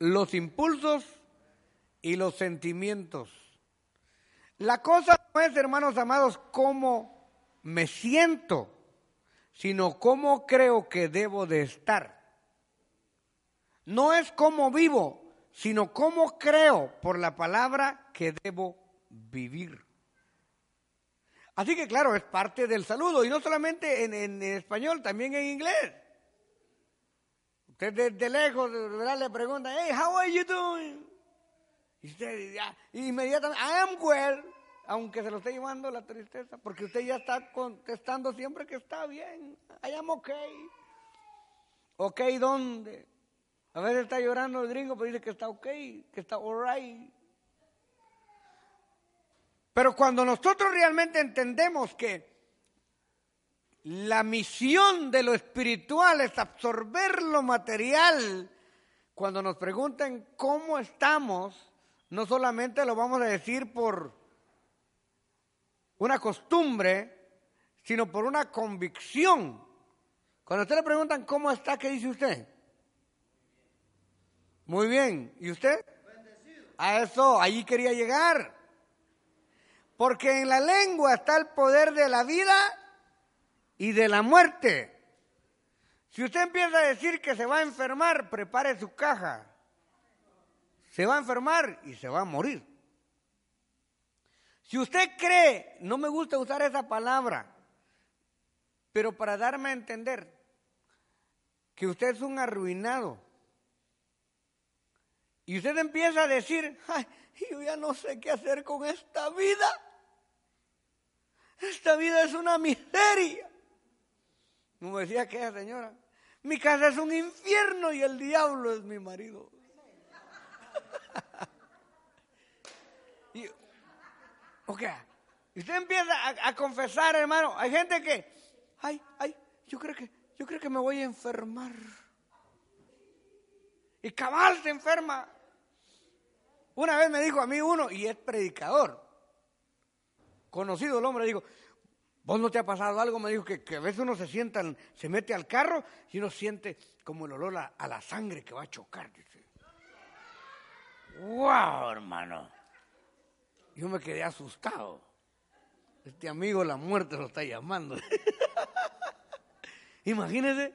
los impulsos y los sentimientos. La cosa no es, hermanos amados, cómo me siento, sino cómo creo que debo de estar. No es cómo vivo, sino cómo creo por la palabra que debo vivir. Así que claro, es parte del saludo, y no solamente en, español, también en inglés. Usted desde lejos ¿verdad? le pregunta, hey, how are you doing? Y usted ya, inmediatamente, I am well, aunque se lo esté llevando la tristeza, porque usted ya está contestando siempre que está bien. I am okay. Ok, ¿dónde? A veces está llorando el gringo, pero dice que está ok, que está alright. Pero cuando nosotros realmente entendemos que la misión de lo espiritual es absorber lo material, cuando nos pregunten cómo estamos, no solamente lo vamos a decir por una costumbre, sino por una convicción. Cuando usted le preguntan cómo está, ¿qué dice usted? Muy bien. ¿Y usted? A eso, allí quería llegar. Porque en la lengua está el poder de la vida y de la muerte. Si usted empieza a decir que se va a enfermar, prepare su caja. Se va a enfermar y se va a morir. Si usted cree, no me gusta usar esa palabra, pero para darme a entender que usted es un arruinado, y usted empieza a decir, Ay, yo ya no sé qué hacer con esta vida. Esta vida es una miseria. Como decía aquella señora, mi casa es un infierno y el diablo es mi marido. y, usted empieza a, confesar, hermano, hay gente que, ay, ay, yo creo que, yo creo que me voy a enfermar. Y cabal se enferma. Una vez me dijo a mí uno, y es predicador, conocido el hombre, digo, ¿Vos no te ha pasado algo? Me dijo que, a veces uno se sienta, se mete al carro y uno siente como el olor a, la sangre que va a chocar. Dice. ¡Wow, hermano! Yo me quedé asustado. Este amigo la muerte lo está llamando. Imagínese.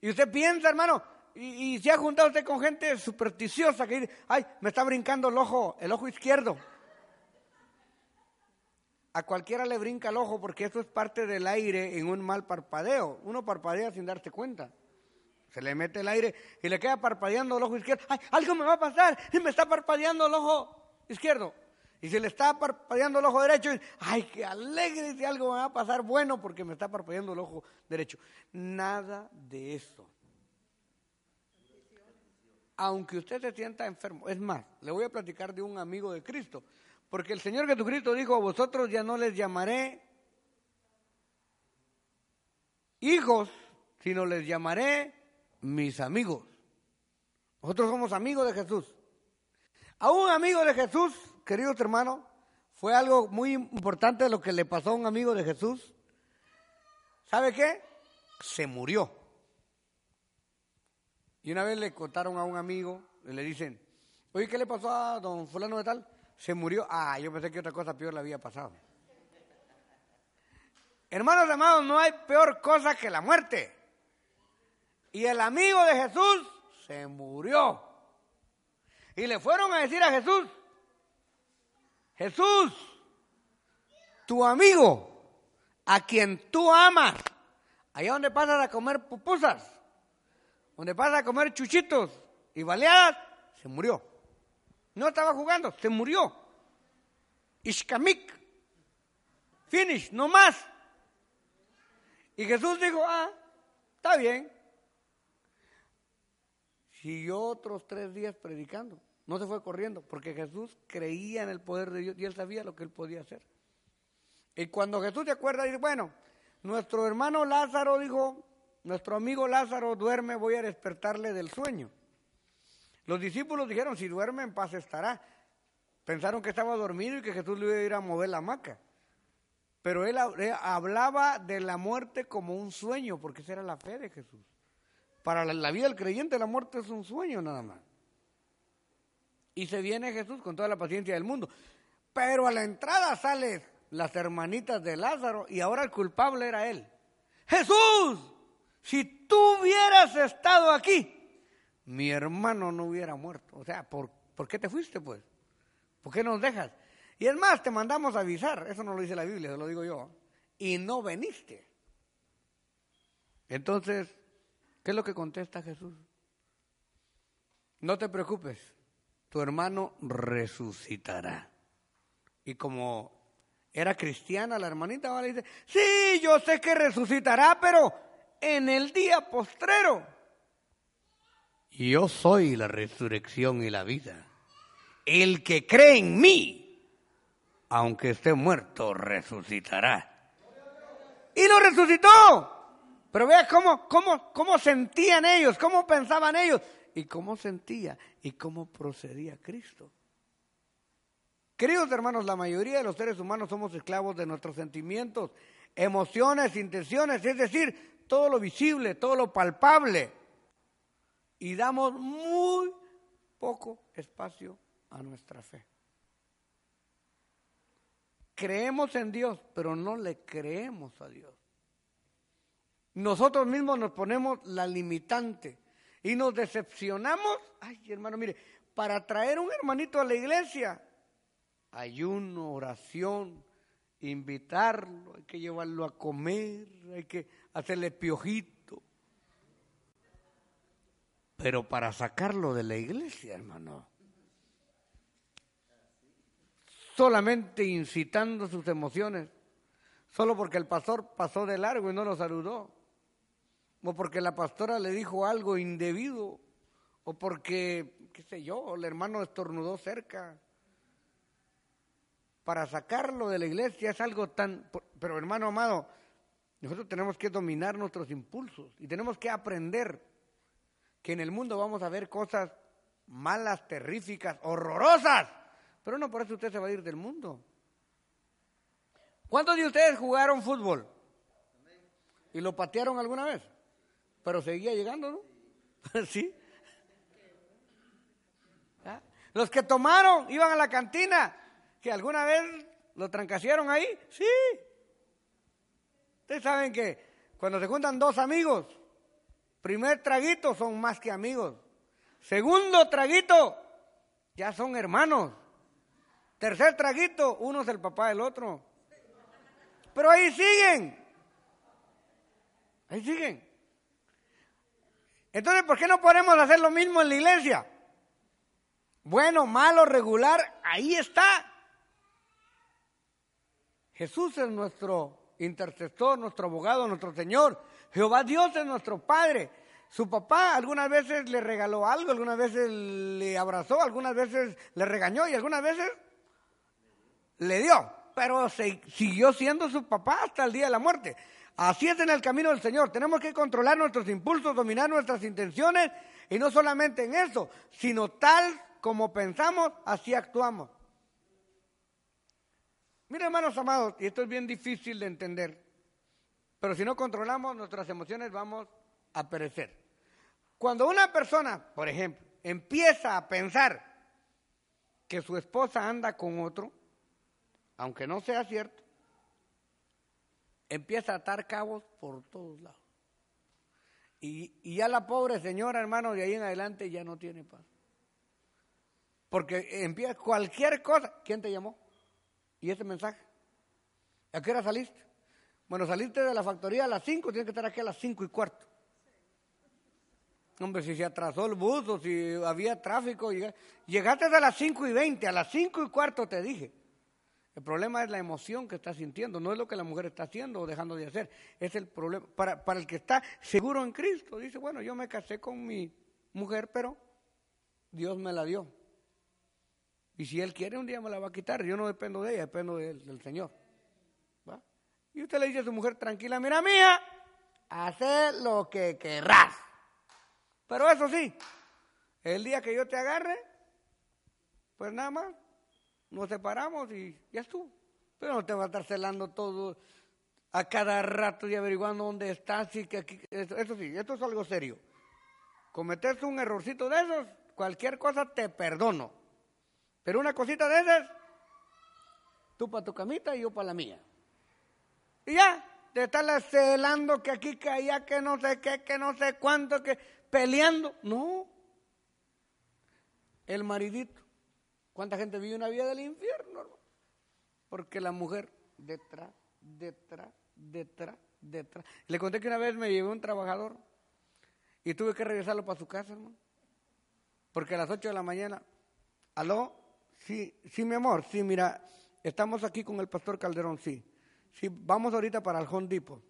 Y usted piensa, hermano, y, y, se ha juntado usted con gente supersticiosa que dice, ay, me está brincando el ojo, el ojo izquierdo. A cualquiera le brinca el ojo porque eso es parte del aire en un mal parpadeo. Uno parpadea sin darse cuenta. Se le mete el aire y le queda parpadeando el ojo izquierdo. ¡Ay, algo me va a pasar! Y me está parpadeando el ojo izquierdo. Y se le está parpadeando el ojo derecho. Y, ¡Ay, qué alegre! Si algo me va a pasar bueno porque me está parpadeando el ojo derecho. Nada de eso. Aunque usted se sienta enfermo. Es más, le voy a platicar de un amigo de Cristo porque el Señor Jesucristo dijo, a vosotros ya no les llamaré hijos, sino les llamaré mis amigos. Nosotros somos amigos de Jesús. A un amigo de Jesús, queridos hermanos, fue algo muy importante lo que le pasó a un amigo de Jesús. ¿Sabe qué? Se murió. Y una vez le contaron a un amigo, y le dicen, oye, ¿qué le pasó a don fulano de tal? Se murió. Ah, yo pensé que otra cosa peor le había pasado. Hermanos amados, no hay peor cosa que la muerte. Y el amigo de Jesús se murió. Y le fueron a decir a Jesús, Jesús, tu amigo, a quien tú amas, allá donde pasas a comer pupusas, donde pasas a comer chuchitos y baleadas, se murió. No estaba jugando, se murió. Ishkamik. Finish, no más. Y Jesús dijo, ah, está bien. Siguió otros tres días predicando. No se fue corriendo, porque Jesús creía en el poder de Dios y él sabía lo que él podía hacer. Y cuando Jesús se acuerda, dice, bueno, nuestro hermano Lázaro dijo, nuestro amigo Lázaro duerme, voy a despertarle del sueño. Los discípulos dijeron, si duerme en paz estará. Pensaron que estaba dormido y que Jesús le iba a ir a mover la hamaca. Pero él hablaba de la muerte como un sueño, porque esa era la fe de Jesús. Para la vida del creyente la muerte es un sueño nada más. Y se viene Jesús con toda la paciencia del mundo. Pero a la entrada salen las hermanitas de Lázaro y ahora el culpable era él. Jesús, si tú hubieras estado aquí, mi hermano no hubiera muerto. O sea, ¿por, ¿por qué te fuiste pues? ¿Por qué nos dejas? Y es más, te mandamos a avisar, eso no lo dice la Biblia, se lo digo yo, y no veniste. Entonces, ¿qué es lo que contesta Jesús? No te preocupes, tu hermano resucitará. Y como era cristiana la hermanita, le dice, sí, yo sé que resucitará, pero en el día postrero. Yo soy la resurrección y la vida. El que cree en mí, aunque esté muerto, resucitará. Y lo resucitó. Pero vea cómo, cómo, cómo sentían ellos, cómo pensaban ellos y cómo sentía y cómo procedía Cristo. Queridos hermanos, la mayoría de los seres humanos somos esclavos de nuestros sentimientos, emociones, intenciones, es decir, todo lo visible, todo lo palpable. Y damos muy poco espacio a nuestra fe. Creemos en Dios, pero no le creemos a Dios. Nosotros mismos nos ponemos la limitante y nos decepcionamos. Ay, hermano, mire, para traer un hermanito a la iglesia, ayuno, oración, invitarlo, hay que llevarlo a comer, hay que hacerle piojito. Pero para sacarlo de la iglesia, hermano, solamente incitando sus emociones, solo porque el pastor pasó de largo y no lo saludó, o porque la pastora le dijo algo indebido, o porque, qué sé yo, el hermano estornudó cerca. Para sacarlo de la iglesia es algo tan... Pero hermano amado, nosotros tenemos que dominar nuestros impulsos y tenemos que aprender que en el mundo vamos a ver cosas malas, terríficas, horrorosas pero no por eso usted se va a ir del mundo. ¿Cuántos de ustedes jugaron fútbol? ¿Y lo patearon alguna vez? Pero seguía llegando, ¿no? sí. ¿Ah? Los que tomaron, iban a la cantina, que alguna vez lo trancasearon ahí, sí. Ustedes saben que cuando se juntan dos amigos, primer traguito son más que amigos. Segundo traguito, ya son hermanos. Tercer traguito, uno es el papá del otro. Pero ahí siguen. Ahí siguen. Entonces, ¿por qué no podemos hacer lo mismo en la iglesia? Bueno, malo, regular, ahí está. Jesús es nuestro intercesor, nuestro abogado, nuestro Señor. Jehová Dios es nuestro Padre. Su papá algunas veces le regaló algo, algunas veces le abrazó, algunas veces le regañó y algunas veces le dio, pero siguió siendo su papá hasta el día de la muerte. Así es en el camino del Señor. Tenemos que controlar nuestros impulsos, dominar nuestras intenciones y no solamente en eso, sino tal como pensamos, así actuamos. Mira, hermanos amados, y esto es bien difícil de entender, pero si no controlamos nuestras emociones vamos a perecer. Cuando una persona, por ejemplo, empieza a pensar que su esposa anda con otro, aunque no sea cierto, empieza a atar cabos por todos lados. Y, ya la pobre señora, hermano, de ahí en adelante ya no tiene paz. Porque empieza cualquier cosa. ¿Quién te llamó? ¿Y ese mensaje? ¿A qué hora saliste? Bueno, saliste de la factoría a las 5, tienes que estar aquí a las cinco y cuarto. Hombre, si se atrasó el bus o si había tráfico, llegaste a las 5 y 20, a las 5 y cuarto te dije. El problema es la emoción que está sintiendo, no es lo que la mujer está haciendo o dejando de hacer. Es el problema. Para, para el que está seguro en Cristo, dice, bueno, yo me casé con mi mujer, pero Dios me la dio. Y si Él quiere, un día me la va a quitar. Yo no dependo de ella, dependo del Señor. Y usted le dice a su mujer, tranquila, mira mía, haz lo que querrás. Pero eso sí, el día que yo te agarre, pues nada más, nos separamos y ya estuvo. Pero no te va a estar celando todo a cada rato y averiguando dónde estás y que aquí, eso, sí, esto es algo serio. Cometerse un errorcito de esos, cualquier cosa te perdono. Pero una cosita de esas, tú para tu camita y yo para la mía. Y ya, de estarla celando que aquí, que allá, que no sé qué, que no sé cuánto, que peleando. No. El maridito. ¿Cuánta gente vive una vida del infierno? Porque la mujer detrás, detrás, detrás, detrás. Le conté que una vez me llevé un trabajador y tuve que regresarlo para su casa, hermano. Porque a las 8 de la mañana, aló, sí, sí, mi amor, sí, mira, estamos aquí con el pastor Calderón, sí. Sí, vamos ahorita para el Hondipo.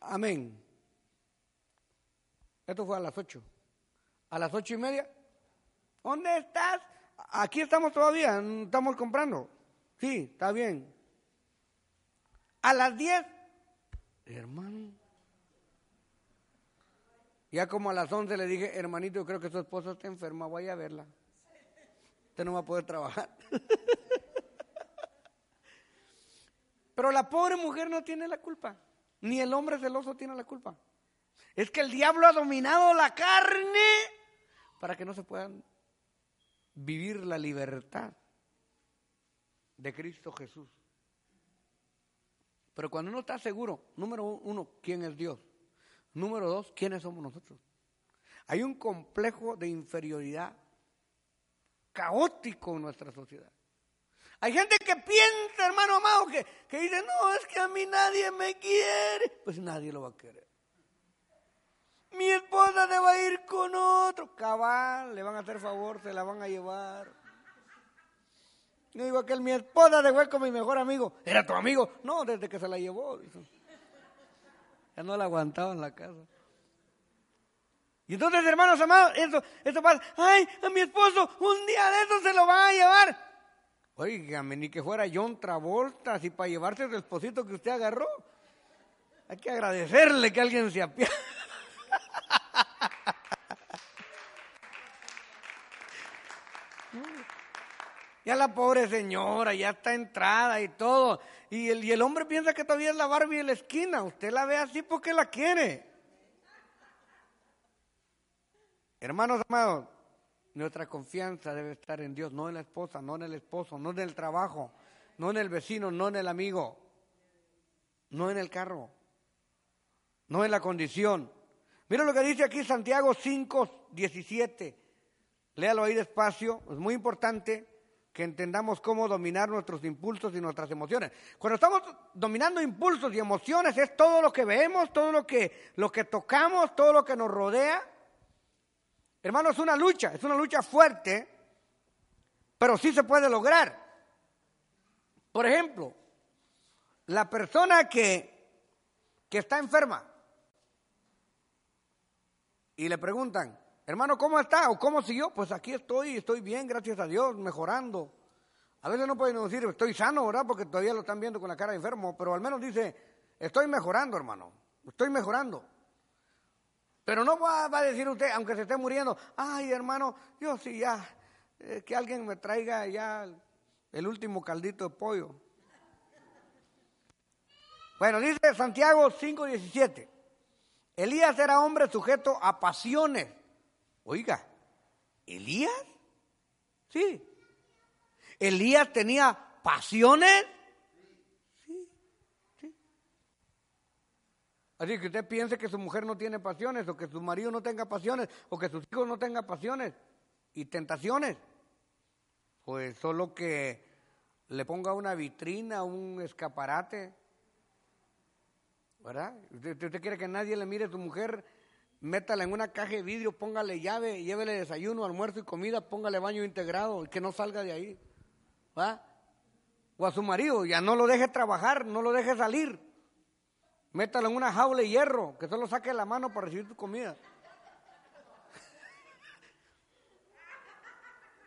Amén. Esto fue a las 8. A las ocho y media, ¿dónde estás? Aquí estamos todavía, estamos comprando. Sí, está bien. A las 10, hermano. Ya como a las 11 le dije, hermanito, yo creo que su esposa está enferma, voy a verla. Usted no va a poder trabajar. Pero la pobre mujer no tiene la culpa, ni el hombre celoso tiene la culpa. Es que el diablo ha dominado la carne para que no se puedan vivir la libertad de Cristo Jesús. Pero cuando uno está seguro, número uno, ¿quién es Dios? Número dos, ¿quiénes somos nosotros? Hay un complejo de inferioridad caótico en nuestra sociedad. Hay gente que piensa, hermano amado, que, que dice, no, es que a mí nadie me quiere. Pues nadie lo va a querer. Mi esposa se va a ir con otro. Cabal, le van a hacer favor, se la van a llevar. Yo digo que mi esposa se fue con mi mejor amigo. ¿Era tu amigo? No, desde que se la llevó. Ya no la aguantaba en la casa. Y entonces, hermanos amados, eso, eso pasa. Ay, a mi esposo, un día de eso se lo van a llevar. Oígame, ni que fuera John Travolta, así para llevarse el esposito que usted agarró. Hay que agradecerle que alguien se apiade. Ya la pobre señora, ya está entrada y todo. Y el, y el hombre piensa que todavía es la Barbie de la esquina. Usted la ve así porque la quiere. Hermanos amados, nuestra confianza debe estar en Dios, no en la esposa, no en el esposo, no en el trabajo, no en el vecino, no en el amigo, no en el carro, no en la condición. Mira lo que dice aquí Santiago 5, 17. Léalo ahí despacio, es muy importante que entendamos cómo dominar nuestros impulsos y nuestras emociones. Cuando estamos dominando impulsos y emociones es todo lo que vemos, todo lo que, lo que tocamos, todo lo que nos rodea. Hermano, es una lucha, es una lucha fuerte, pero sí se puede lograr. Por ejemplo, la persona que, que está enferma y le preguntan, Hermano, ¿cómo está? ¿O cómo siguió? Pues aquí estoy, estoy bien, gracias a Dios, mejorando. A veces no pueden decir, estoy sano, ¿verdad? Porque todavía lo están viendo con la cara de enfermo, pero al menos dice, estoy mejorando, hermano, estoy mejorando. Pero no va, a decir usted, aunque se esté muriendo, ay, hermano, yo sí ya, eh, que alguien me traiga ya el último caldito de pollo. Bueno, dice Santiago 5:17, Elías era hombre sujeto a pasiones Oiga, ¿Elías? Sí. ¿Elías tenía pasiones? Sí, sí. Así que usted piense que su mujer no tiene pasiones, o que su marido no tenga pasiones, o que sus hijos no tengan pasiones y tentaciones. Pues solo que le ponga una vitrina, un escaparate. ¿Verdad? ¿Usted, quiere que nadie le mire a su mujer métala en una caja de vidrio, póngale llave, llévele desayuno, almuerzo y comida, póngale baño integrado y que no salga de ahí. ¿Va? O a su marido, ya no lo deje trabajar, no lo deje salir. Métalo en una jaula de hierro, que solo saque la mano para recibir tu comida.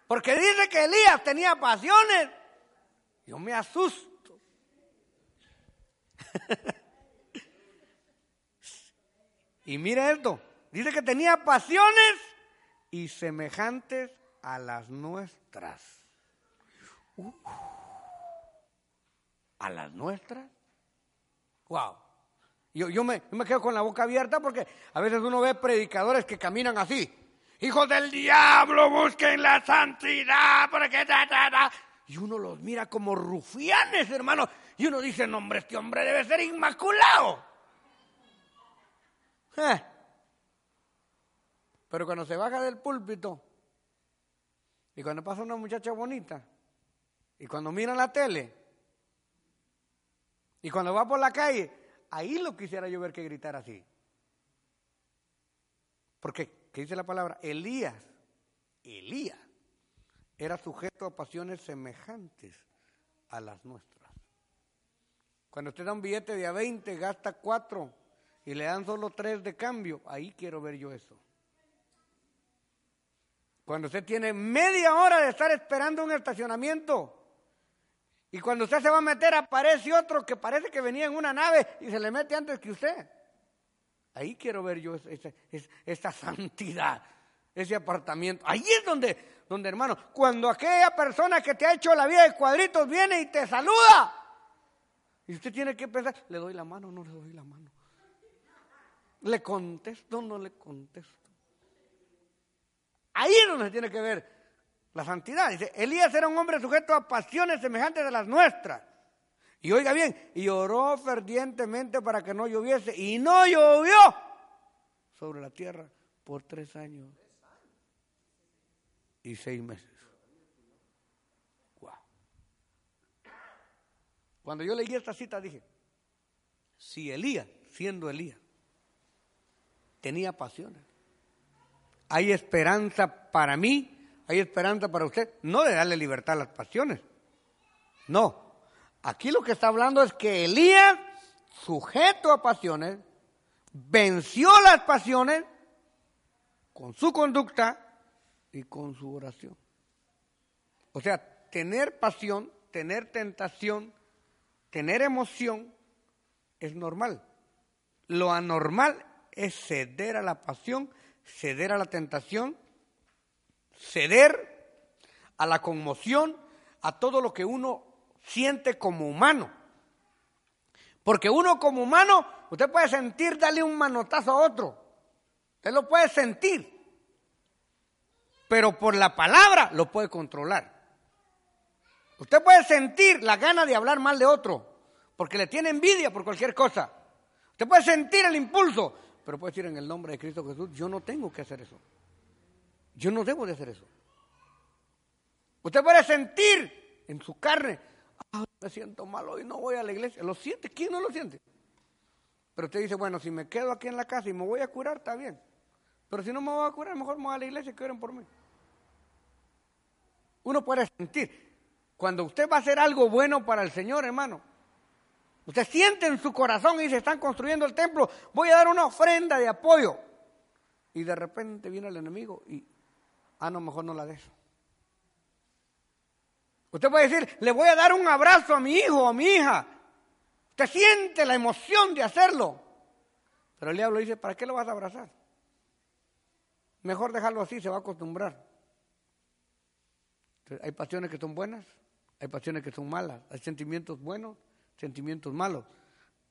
Porque dice que Elías tenía pasiones. Yo me asusto. Y mire esto, dice que tenía pasiones y semejantes a las nuestras. Uh, ¿A las nuestras? Wow. Yo, yo, me, me quedo con la boca abierta porque a veces uno ve predicadores que caminan así Hijos del diablo, busquen la santidad, porque ta, Y uno los mira como rufianes, hermano. Y uno dice, no, hombre, este hombre debe ser inmaculado. Eh. Pero cuando se baja del púlpito y cuando pasa una muchacha bonita y cuando mira la tele y cuando va por la calle, ahí lo quisiera yo ver que gritar así. Porque, ¿qué dice la palabra? Elías, Elías, era sujeto a pasiones semejantes a las nuestras. Cuando usted da un billete de a 20, gasta 4 y le dan solo 3 de cambio, ahí quiero ver yo eso. Cuando usted tiene media hora de estar esperando un estacionamiento y cuando usted se va a meter aparece otro que parece que venía en una nave y se le mete antes que usted. Ahí quiero ver yo esa, santidad, ese apartamiento. Ahí es donde, donde, hermano, cuando aquella persona que te ha hecho la vida de cuadritos viene y te saluda. Y usted tiene que pensar, ¿le doy la mano o no le doy la mano? ¿Le contesto o no le contesto? Ahí es donde se tiene que ver la santidad. Dice, Elías era un hombre sujeto a pasiones semejantes a las nuestras. Y oiga bien, y oró fervientemente para que no lloviese. Y no llovió sobre la tierra por tres años y seis meses. Cuando yo leí esta cita dije, si Elías, siendo Elías, tenía pasiones, hay esperanza para mí, hay esperanza para usted, no de darle libertad a las pasiones, no, Aquí lo que está hablando es que Elías, sujeto a pasiones, venció las pasiones con su conducta y con su oración. O sea, tener pasión, tener tentación, tener emoción es normal. Lo anormal es ceder a la pasión, ceder a la tentación, ceder a la conmoción, a todo lo que uno siente como humano. Porque uno como humano, usted puede sentir darle un manotazo a otro. Usted lo puede sentir. Pero por la palabra lo puede controlar. Usted puede sentir la gana de hablar mal de otro, porque le tiene envidia por cualquier cosa. Usted puede sentir el impulso, pero puede decir en el nombre de Cristo Jesús, yo no tengo que hacer eso. Yo no debo de hacer eso. Usted puede sentir en su carne, me siento malo y no voy a la iglesia. ¿Lo siente? ¿Quién no lo siente? Pero usted dice, bueno, si me quedo aquí en la casa y me voy a curar, está bien. Pero si no me voy a curar, mejor me voy a la iglesia y que oren por mí. Uno puede sentir, cuando usted va a hacer algo bueno para el Señor, hermano, usted siente en su corazón y se están construyendo el templo, voy a dar una ofrenda de apoyo. Y de repente viene el enemigo y, ah, no, mejor no la des. Usted puede decir, le voy a dar un abrazo a mi hijo o a mi hija. Usted siente la emoción de hacerlo. Pero el diablo dice, ¿para qué lo vas a abrazar? Mejor dejarlo así, se va a acostumbrar. hay pasiones que son buenas, hay pasiones que son malas, hay sentimientos buenos, sentimientos malos.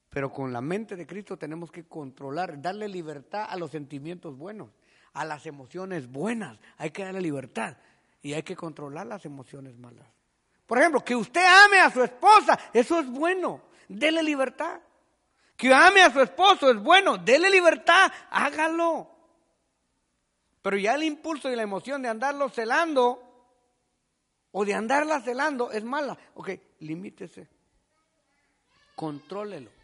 Pero con la mente de Cristo tenemos que controlar, darle libertad a los sentimientos buenos, a las emociones buenas. Hay que darle libertad y hay que controlar las emociones malas. Por ejemplo, que usted ame a su esposa, eso es bueno, dele libertad. Que ame a su esposo es bueno, dele libertad, hágalo. Pero ya el impulso y la emoción de andarlo celando o de andarla celando es mala. Ok, limítese, contrólelo.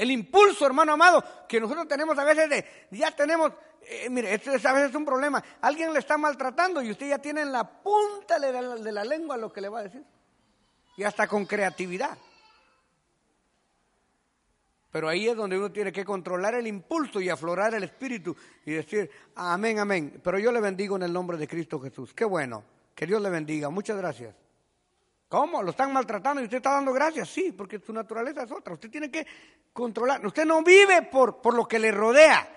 El impulso, hermano amado, que nosotros tenemos a veces de, ya tenemos eh, mire, este a veces es un problema. Alguien le está maltratando y usted ya tiene en la punta de la, de la lengua lo que le va a decir. Y hasta con creatividad. Pero ahí es donde uno tiene que controlar el impulso y aflorar el espíritu y decir, amén, amén. Pero yo le bendigo en el nombre de Cristo Jesús. Qué bueno. Que Dios le bendiga. Muchas gracias. ¿Cómo? ¿Lo están maltratando y usted está dando gracias? Sí, porque su naturaleza es otra. Usted tiene que controlar. Usted no vive por, por lo que le rodea.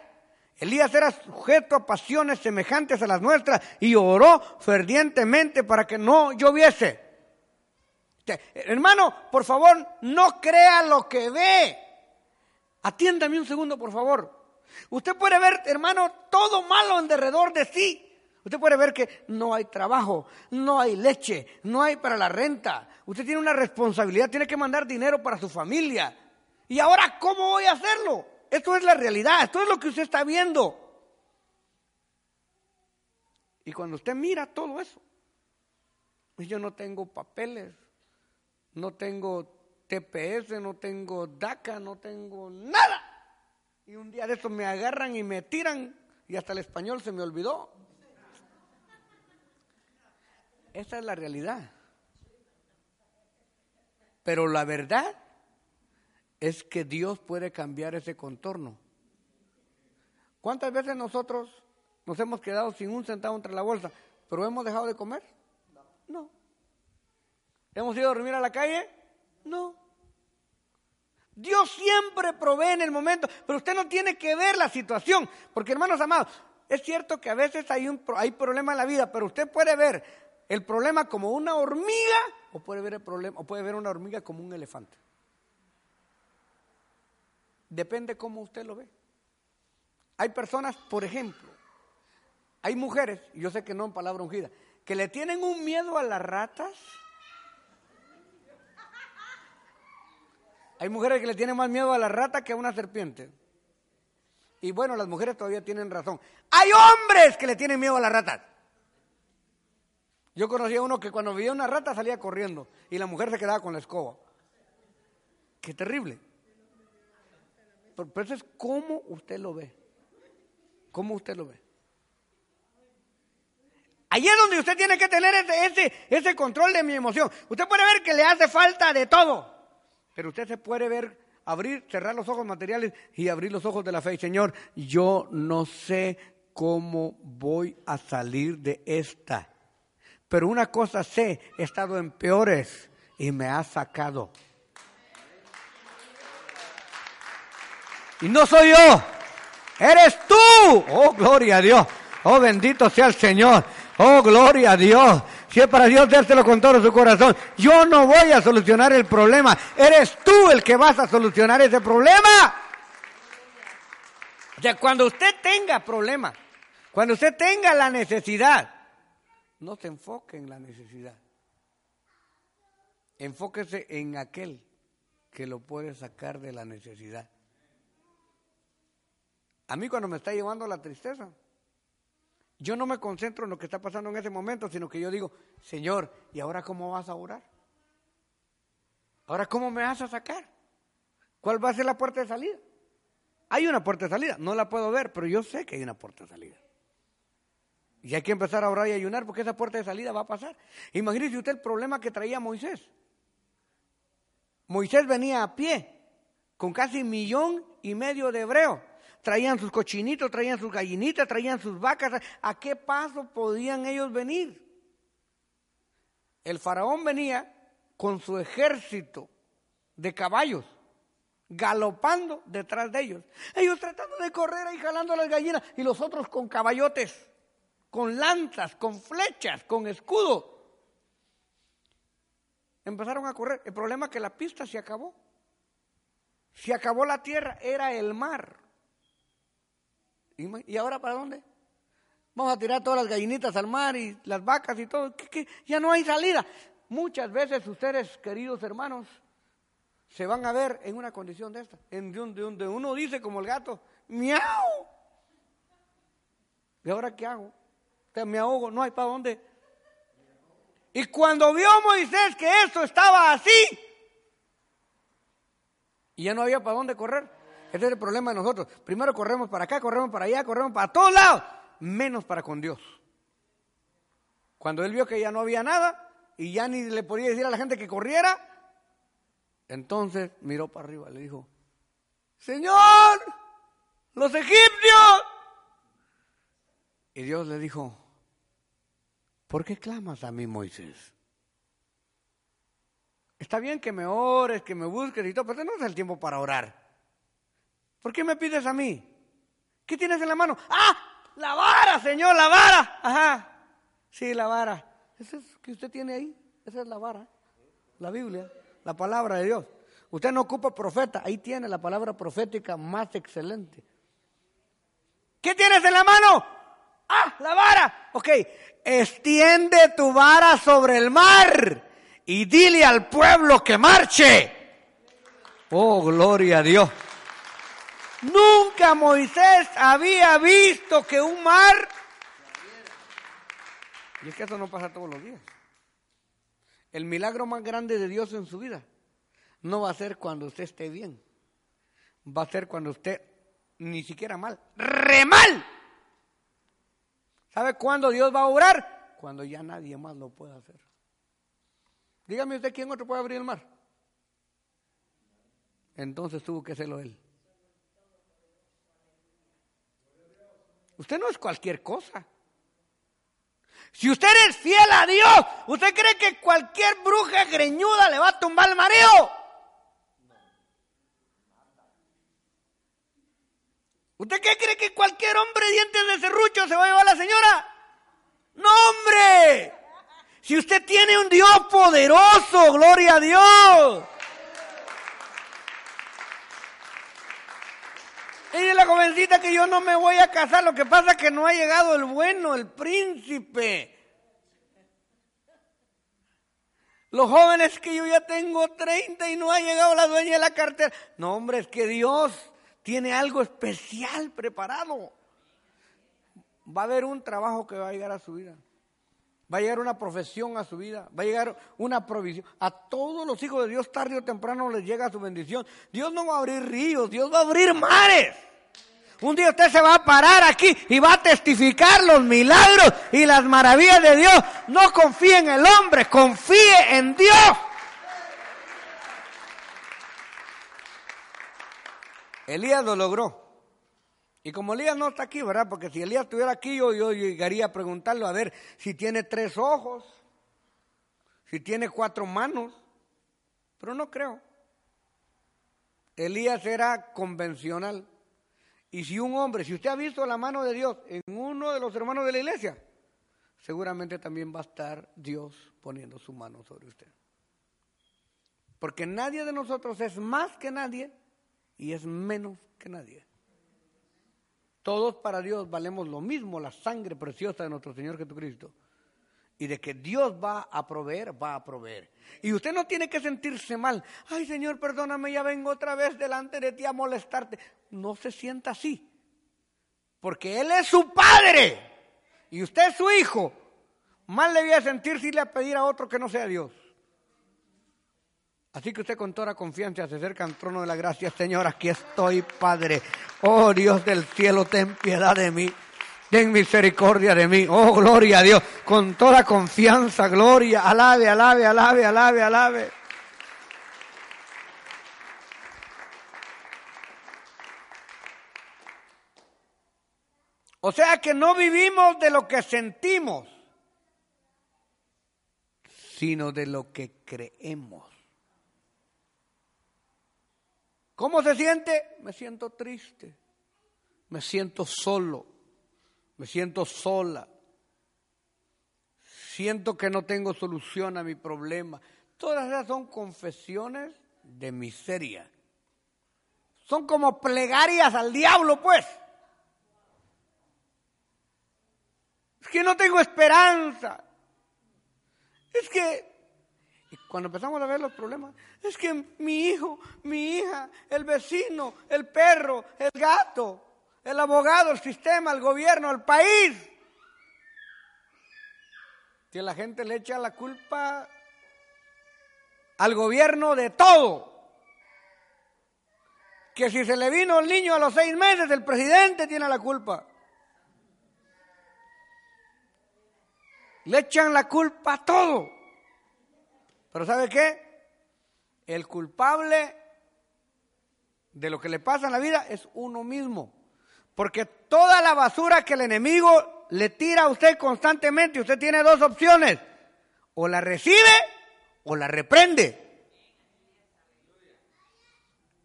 Elías era sujeto a pasiones semejantes a las nuestras y oró fervientemente para que no lloviese. Hermano, por favor, no crea lo que ve. Atiéndame un segundo, por favor. Usted puede ver, hermano, todo malo en derredor de sí. Usted puede ver que no hay trabajo, no hay leche, no hay para la renta. Usted tiene una responsabilidad, tiene que mandar dinero para su familia. ¿Y ahora cómo voy a hacerlo? Esto es la realidad, esto es lo que usted está viendo. Y cuando usted mira todo eso, pues yo no tengo papeles, no tengo TPS, no tengo DACA, no tengo nada. Y un día de estos me agarran y me tiran y hasta el español se me olvidó. Esa es la realidad. Pero la verdad es que Dios puede cambiar ese contorno. ¿Cuántas veces nosotros nos hemos quedado sin un centavo entre la bolsa, pero hemos dejado de comer? No. ¿Hemos ido a dormir a la calle? No. Dios siempre provee en el momento, pero usted no tiene que ver la situación, porque hermanos amados, es cierto que a veces hay un hay problema en la vida, pero usted puede ver el problema como una hormiga o puede ver el problema o puede ver una hormiga como un elefante. Depende cómo usted lo ve. Hay personas, por ejemplo, hay mujeres, y yo sé que no en palabra ungida, que le tienen un miedo a las ratas. Hay mujeres que le tienen más miedo a la rata que a una serpiente. Y bueno, las mujeres todavía tienen razón. Hay hombres que le tienen miedo a las ratas. Yo conocí a uno que cuando veía una rata salía corriendo y la mujer se quedaba con la escoba. Qué terrible. Pero eso es cómo usted lo ve. ¿Cómo usted lo ve? Ahí es donde usted tiene que tener ese, ese, ese control de mi emoción. Usted puede ver que le hace falta de todo, pero usted se puede ver, abrir, cerrar los ojos materiales y abrir los ojos de la fe. Señor, yo no sé cómo voy a salir de esta. Pero una cosa sé, he estado en peores y me ha sacado. Y no soy yo, eres tú. Oh, gloria a Dios. Oh, bendito sea el Señor. Oh, gloria a Dios. Si es para Dios dárselo con todo su corazón, yo no voy a solucionar el problema. Eres tú el que vas a solucionar ese problema. O sea, cuando usted tenga problema, cuando usted tenga la necesidad, no se enfoque en la necesidad. Enfóquese en aquel que lo puede sacar de la necesidad. A mí cuando me está llevando la tristeza, yo no me concentro en lo que está pasando en ese momento, sino que yo digo, Señor, ¿y ahora cómo vas a orar? ¿Ahora cómo me vas a sacar? ¿Cuál va a ser la puerta de salida? Hay una puerta de salida, no la puedo ver, pero yo sé que hay una puerta de salida. Y hay que empezar a orar y ayunar porque esa puerta de salida va a pasar. Imagínese usted el problema que traía Moisés. Moisés venía a pie con casi millón y medio de hebreos. Traían sus cochinitos, traían sus gallinitas, traían sus vacas. ¿A qué paso podían ellos venir? El faraón venía con su ejército de caballos galopando detrás de ellos. Ellos tratando de correr ahí jalando las gallinas y los otros con caballotes con lanzas, con flechas, con escudo. Empezaron a correr. El problema es que la pista se acabó. Se acabó la tierra, era el mar. ¿Y ahora para dónde? Vamos a tirar todas las gallinitas al mar y las vacas y todo. Ya no hay salida. Muchas veces ustedes, queridos hermanos, se van a ver en una condición de esta, en donde uno dice como el gato, miau. ¿Y ahora qué hago? Me ahogo, no hay para dónde. Y cuando vio Moisés que esto estaba así, y ya no había para dónde correr. Ese es el problema de nosotros. Primero corremos para acá, corremos para allá, corremos para todos lados, menos para con Dios. Cuando él vio que ya no había nada y ya ni le podía decir a la gente que corriera, entonces miró para arriba le dijo, Señor, los egipcios. Y Dios le dijo, ¿por qué clamas a mí, Moisés? Está bien que me ores, que me busques y todo, pero no es el tiempo para orar. ¿Por qué me pides a mí? ¿Qué tienes en la mano? ¡Ah! La vara, Señor, la vara. Ajá. Sí, la vara. Esa es que usted tiene ahí. Esa es la vara. La Biblia, la palabra de Dios. Usted no ocupa profeta, ahí tiene la palabra profética más excelente. ¿Qué tienes en la mano? Ah, la vara. Ok, extiende tu vara sobre el mar y dile al pueblo que marche. Oh, gloria a Dios. Nunca Moisés había visto que un mar... Y es que eso no pasa todos los días. El milagro más grande de Dios en su vida no va a ser cuando usted esté bien. Va a ser cuando usted ni siquiera mal, re mal. ¿Sabe cuándo Dios va a obrar? Cuando ya nadie más lo puede hacer. Dígame usted quién otro puede abrir el mar. Entonces tuvo que hacerlo él. Usted no es cualquier cosa. Si usted es fiel a Dios, ¿usted cree que cualquier bruja greñuda le va a tumbar el marido? ¿Usted qué cree que cualquier hombre dientes de serrucho se va a llevar a la señora? No, hombre. Si usted tiene un Dios poderoso, gloria a Dios. Y la jovencita que yo no me voy a casar, lo que pasa es que no ha llegado el bueno, el príncipe. Los jóvenes que yo ya tengo 30 y no ha llegado la dueña de la cartera. No, hombre, es que Dios tiene algo especial preparado. Va a haber un trabajo que va a llegar a su vida. Va a llegar una profesión a su vida, va a llegar una provisión. A todos los hijos de Dios tarde o temprano les llega su bendición. Dios no va a abrir ríos, Dios va a abrir mares. Un día usted se va a parar aquí y va a testificar los milagros y las maravillas de Dios. No confíe en el hombre, confíe en Dios. Elías lo logró. Y como Elías no está aquí, ¿verdad? Porque si Elías estuviera aquí, yo, yo llegaría a preguntarle a ver si tiene tres ojos, si tiene cuatro manos, pero no creo. Elías era convencional. Y si un hombre, si usted ha visto la mano de Dios en uno de los hermanos de la iglesia, seguramente también va a estar Dios poniendo su mano sobre usted. Porque nadie de nosotros es más que nadie y es menos que nadie. Todos para Dios valemos lo mismo, la sangre preciosa de nuestro Señor Jesucristo. Y de que Dios va a proveer, va a proveer. Y usted no tiene que sentirse mal. Ay Señor, perdóname, ya vengo otra vez delante de ti a molestarte. No se sienta así. Porque Él es su Padre. Y usted es su Hijo. Mal le voy a sentir si le a pedir a otro que no sea Dios. Así que usted con toda confianza se acerca al trono de la gracia. Señor, aquí estoy, Padre. Oh Dios del cielo, ten piedad de mí. Ten misericordia de mí. Oh, gloria a Dios. Con toda confianza, gloria. Alabe, alabe, alabe, alabe, alabe. O sea que no vivimos de lo que sentimos, sino de lo que creemos. ¿Cómo se siente? Me siento triste, me siento solo, me siento sola, siento que no tengo solución a mi problema. Todas esas son confesiones de miseria. Son como plegarias al diablo, pues. Es que no tengo esperanza. Es que cuando empezamos a ver los problemas, es que mi hijo, mi hija, el vecino, el perro, el gato, el abogado, el sistema, el gobierno, el país, que la gente le echa la culpa al gobierno de todo. Que si se le vino el niño a los seis meses, el presidente tiene la culpa. Le echan la culpa a todo. Pero ¿sabe qué? El culpable de lo que le pasa en la vida es uno mismo. Porque toda la basura que el enemigo le tira a usted constantemente, usted tiene dos opciones. O la recibe o la reprende.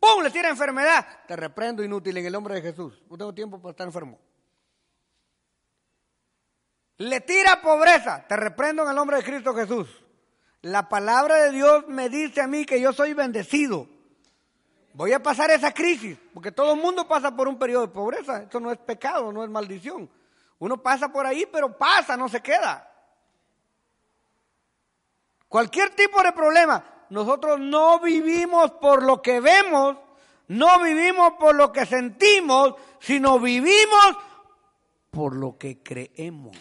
¡Pum! Le tira enfermedad. Te reprendo inútil en el nombre de Jesús. No tengo tiempo para estar enfermo. Le tira pobreza. Te reprendo en el nombre de Cristo Jesús. La palabra de Dios me dice a mí que yo soy bendecido. voy a pasar esa crisis, porque todo el mundo pasa por un periodo de pobreza. Esto no es pecado, no es maldición. Uno pasa por ahí, pero pasa, no se queda. Cualquier tipo de problema, nosotros no vivimos por lo que vemos, no vivimos por lo que sentimos, sino vivimos por lo que creemos.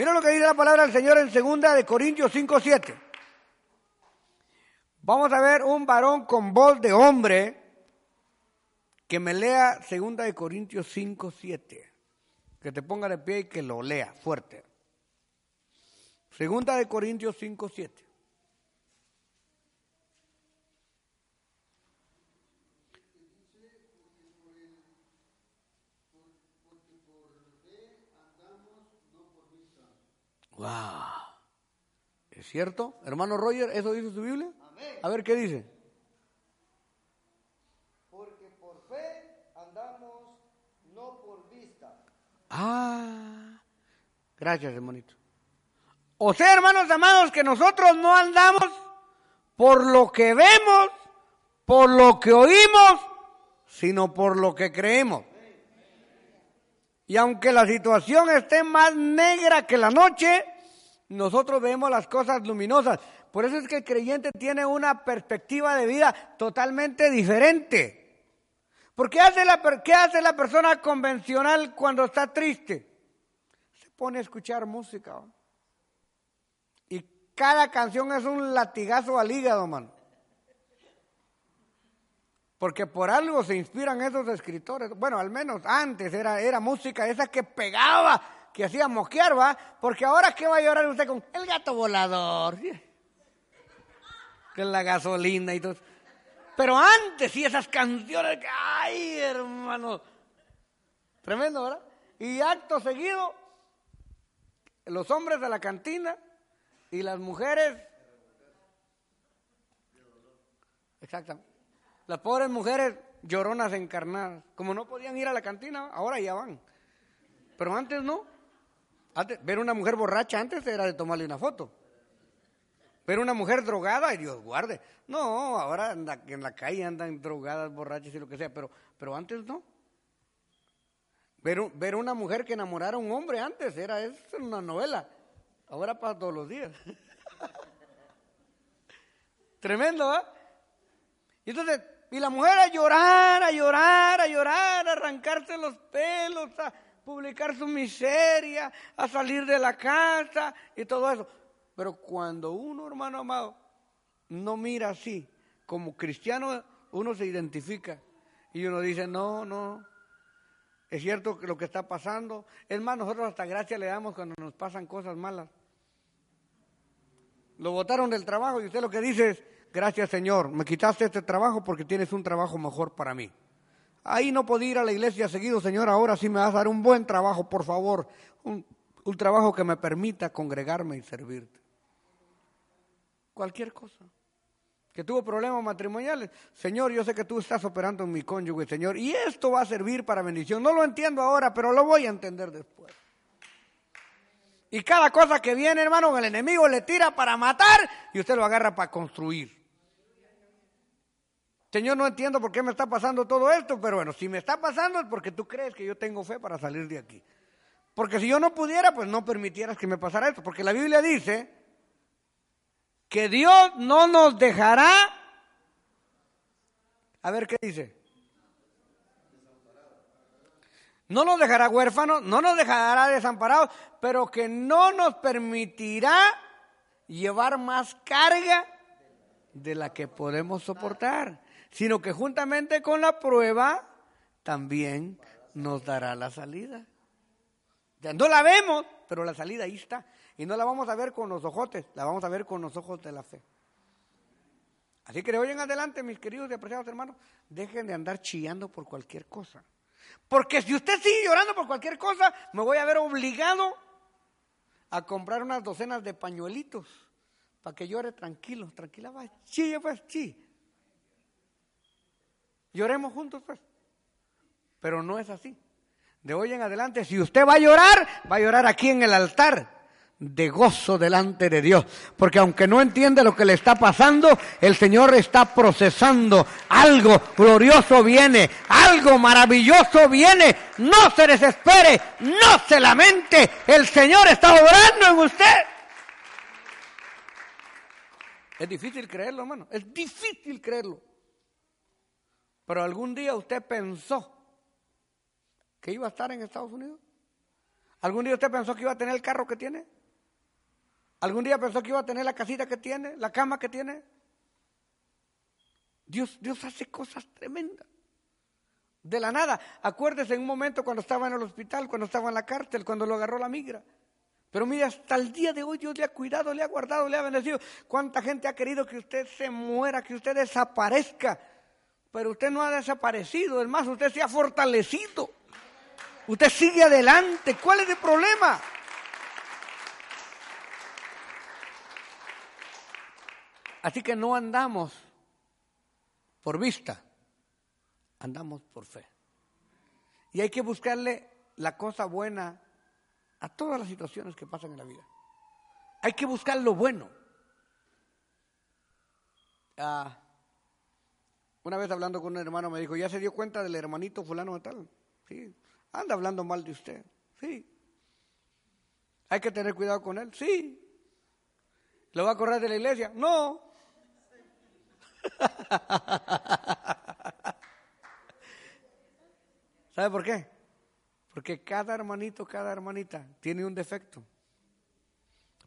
Mira lo que dice la palabra del Señor en segunda de Corintios 5, 7. Vamos a ver un varón con voz de hombre que me lea segunda de Corintios 5, 7. Que te ponga de pie y que lo lea fuerte. Segunda de Corintios 5, 7. Wow. ¿Es cierto? Hermano Roger, ¿eso dice su Biblia? A ver qué dice. Porque por fe andamos, no por vista. Ah, gracias, hermanito. O sea, hermanos amados, que nosotros no andamos por lo que vemos, por lo que oímos, sino por lo que creemos. Y aunque la situación esté más negra que la noche, nosotros vemos las cosas luminosas. Por eso es que el creyente tiene una perspectiva de vida totalmente diferente. ¿Por qué hace la, qué hace la persona convencional cuando está triste? Se pone a escuchar música. Y cada canción es un latigazo al hígado, man. Porque por algo se inspiran esos escritores. Bueno, al menos antes era, era música esa que pegaba, que hacía mosquear, ¿va? Porque ahora, ¿qué va a llorar usted con el gato volador? Que es la gasolina y todo. Pero antes, sí, esas canciones que, ay, hermano. Tremendo, ¿verdad? Y acto seguido, los hombres de la cantina y las mujeres. Exactamente. Las pobres mujeres lloronas encarnadas. Como no podían ir a la cantina, ahora ya van. Pero antes no. Ver una mujer borracha antes era de tomarle una foto. Ver una mujer drogada, y Dios guarde. No, ahora en la, en la calle andan drogadas, borrachas y lo que sea, pero, pero antes no. Ver, ver una mujer que enamorara a un hombre antes era es una novela. Ahora pasa todos los días. Tremendo, ¿eh? Y entonces, y la mujer a llorar, a llorar, a llorar, a arrancarse los pelos, a publicar su miseria, a salir de la casa y todo eso. Pero cuando uno, hermano amado, no mira así, como cristiano, uno se identifica y uno dice, no, no, es cierto que lo que está pasando. Es más, nosotros hasta gracia le damos cuando nos pasan cosas malas. Lo botaron del trabajo y usted lo que dice es, gracias Señor, me quitaste este trabajo porque tienes un trabajo mejor para mí. Ahí no puedo ir a la iglesia seguido, Señor, ahora sí me vas a dar un buen trabajo, por favor, un, un trabajo que me permita congregarme y servirte. Cualquier cosa. Que tuvo problemas matrimoniales. Señor, yo sé que tú estás operando en mi cónyuge, Señor, y esto va a servir para bendición. No lo entiendo ahora, pero lo voy a entender después. Y cada cosa que viene, hermano, el enemigo le tira para matar y usted lo agarra para construir. Señor, no entiendo por qué me está pasando todo esto, pero bueno, si me está pasando es porque tú crees que yo tengo fe para salir de aquí. Porque si yo no pudiera, pues no permitieras que me pasara esto. Porque la Biblia dice que Dios no nos dejará. A ver qué dice. No nos dejará huérfanos, no nos dejará desamparados, pero que no nos permitirá llevar más carga de la que podemos soportar, sino que juntamente con la prueba también nos dará la salida. Ya no la vemos, pero la salida ahí está. Y no la vamos a ver con los ojotes, la vamos a ver con los ojos de la fe. Así que de hoy en adelante, mis queridos y apreciados hermanos, dejen de andar chillando por cualquier cosa. Porque si usted sigue llorando por cualquier cosa, me voy a ver obligado a comprar unas docenas de pañuelitos para que llore tranquilo, tranquila, va, chille pues, chi. Lloremos juntos pues. Pero no es así. De hoy en adelante, si usted va a llorar, va a llorar aquí en el altar. de gozo delante de Dios. Porque aunque no entiende lo que le está pasando, el Señor está procesando. Algo glorioso viene, algo maravilloso viene. No se desespere, no se lamente. El Señor está obrando en usted. Es difícil creerlo, hermano. Es difícil creerlo. Pero algún día usted pensó que iba a estar en Estados Unidos. ¿Algún día usted pensó que iba a tener el carro que tiene? ¿Algún día pensó que iba a tener la casita que tiene, la cama que tiene? Dios, Dios hace cosas tremendas. De la nada. Acuérdese en un momento cuando estaba en el hospital, cuando estaba en la cárcel, cuando lo agarró la migra. Pero mire, hasta el día de hoy Dios le ha cuidado, le ha guardado, le ha bendecido. ¿Cuánta gente ha querido que usted se muera, que usted desaparezca? Pero usted no ha desaparecido, es más, usted se ha fortalecido. Usted sigue adelante. ¿Cuál es el problema? Así que no andamos por vista, andamos por fe. Y hay que buscarle la cosa buena a todas las situaciones que pasan en la vida. Hay que buscar lo bueno. Ah, una vez hablando con un hermano me dijo, ¿ya se dio cuenta del hermanito fulano de tal? Sí, anda hablando mal de usted. Sí. ¿Hay que tener cuidado con él? Sí. ¿Lo va a correr de la iglesia? No. ¿Sabe por qué? Porque cada hermanito, cada hermanita tiene un defecto,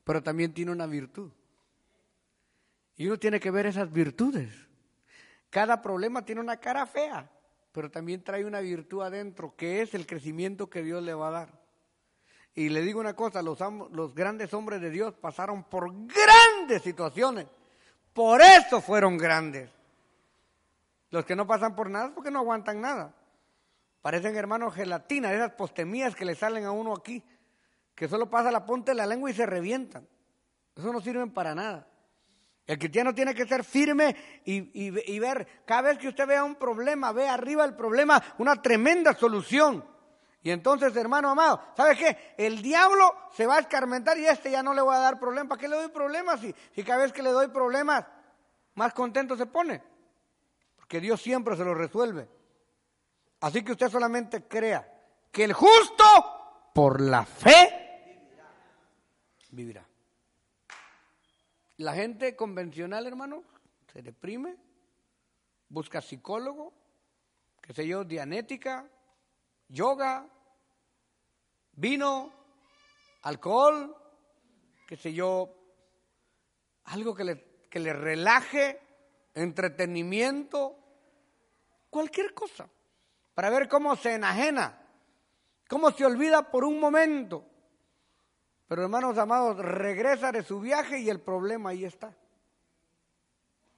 pero también tiene una virtud. Y uno tiene que ver esas virtudes. Cada problema tiene una cara fea, pero también trae una virtud adentro, que es el crecimiento que Dios le va a dar. Y le digo una cosa, los, grandes hombres de Dios pasaron por grandes situaciones por eso fueron grandes. Los que no pasan por nada es porque no aguantan nada. Parecen hermanos gelatina, esas postemías que le salen a uno aquí, que solo pasa la punta de la lengua y se revientan. Eso no sirven para nada. El cristiano tiene que ser firme y, y, ver, cada vez que usted vea un problema, ve arriba el problema una tremenda solución. Y entonces, hermano amado, ¿sabe qué? El diablo se va a escarmentar y este ya no le voy a dar problema. ¿Para qué le doy problemas si, si cada vez que le doy problemas, más contento se pone? Porque Dios siempre se lo resuelve. Así que usted solamente crea que el justo, por la fe, vivirá. La gente convencional, hermano, se deprime, busca psicólogo, qué sé yo, dianética, yoga, vino, alcohol, qué sé yo, algo que le, que le relaje, entretenimiento, cualquier cosa, para ver cómo se enajena, cómo se olvida por un momento. Pero hermanos amados, regresa de su viaje y el problema ahí está.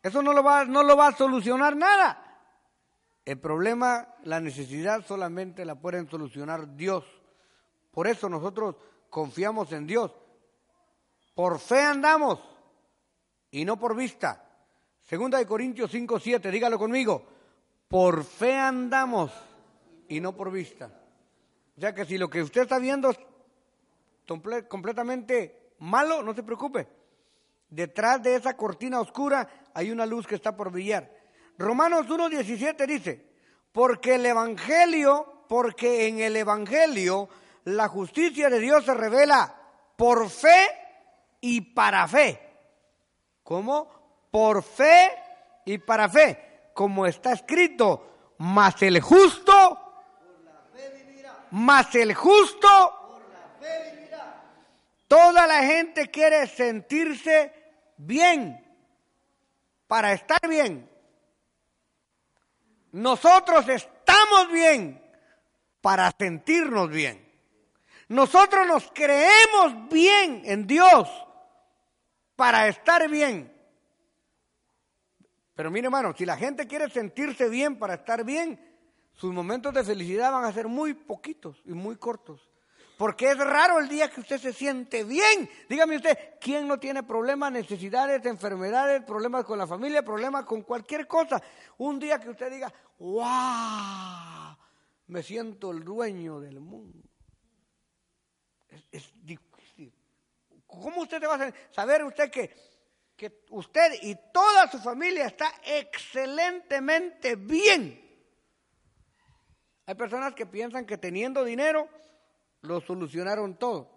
Eso no lo va, no lo va a solucionar nada. El problema, la necesidad solamente la pueden solucionar Dios. Por eso nosotros confiamos en Dios. Por fe andamos y no por vista. Segunda de Corintios 5, 7, dígalo conmigo. Por fe andamos y no por vista. Sea que si lo que usted está viendo completamente malo, no se preocupe. Detrás de esa cortina oscura hay una luz que está por brillar. Romanos 1.17 dice, porque el Evangelio, porque en el Evangelio la justicia de Dios se revela por fe y para fe. ¿Cómo? Por fe y para fe. Como está escrito, mas el justo, mas el justo, toda la gente quiere sentirse bien, para estar bien. Nosotros estamos bien para sentirnos bien. Nosotros nos creemos bien en Dios para estar bien. Pero mire hermano, si la gente quiere sentirse bien para estar bien, sus momentos de felicidad van a ser muy poquitos y muy cortos. Porque es raro el día que usted se siente bien. Dígame usted, ¿quién no tiene problemas, necesidades, enfermedades, problemas con la familia, problemas con cualquier cosa? Un día que usted diga, wow, me siento el dueño del mundo. Es, difícil. usted se va a saber usted que, que usted y toda su familia está excelentemente bien. Hay personas que piensan que teniendo dinero lo solucionaron todo.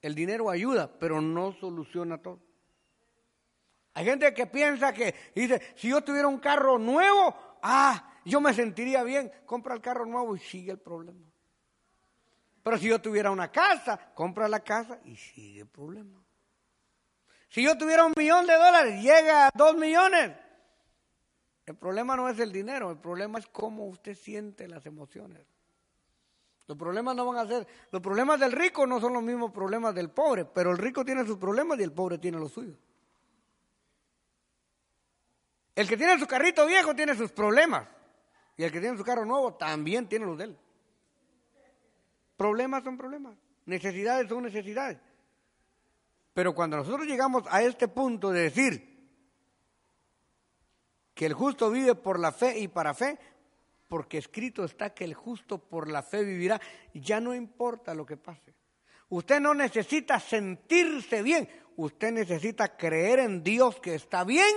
El dinero ayuda, pero no soluciona todo. Hay gente que piensa que dice, si yo tuviera un carro nuevo, ah, yo me sentiría bien. Compra el carro nuevo y sigue el problema. Pero si yo tuviera una casa, compra la casa y sigue el problema. Si yo tuviera un millón de dólares, llega a dos millones. El problema no es el dinero, el problema es cómo usted siente las emociones. Los problemas no van a ser, los problemas del rico no son los mismos problemas del pobre, pero el rico tiene sus problemas y el pobre tiene los suyos. El que tiene su carrito viejo tiene sus problemas y el que tiene su carro nuevo también tiene los de él. Problemas son problemas, necesidades son necesidades. Pero cuando nosotros llegamos a este punto de decir que el justo vive por la fe y para fe, porque escrito está que el justo por la fe vivirá, ya no importa lo que pase. Usted no necesita sentirse bien, usted necesita creer en Dios que está bien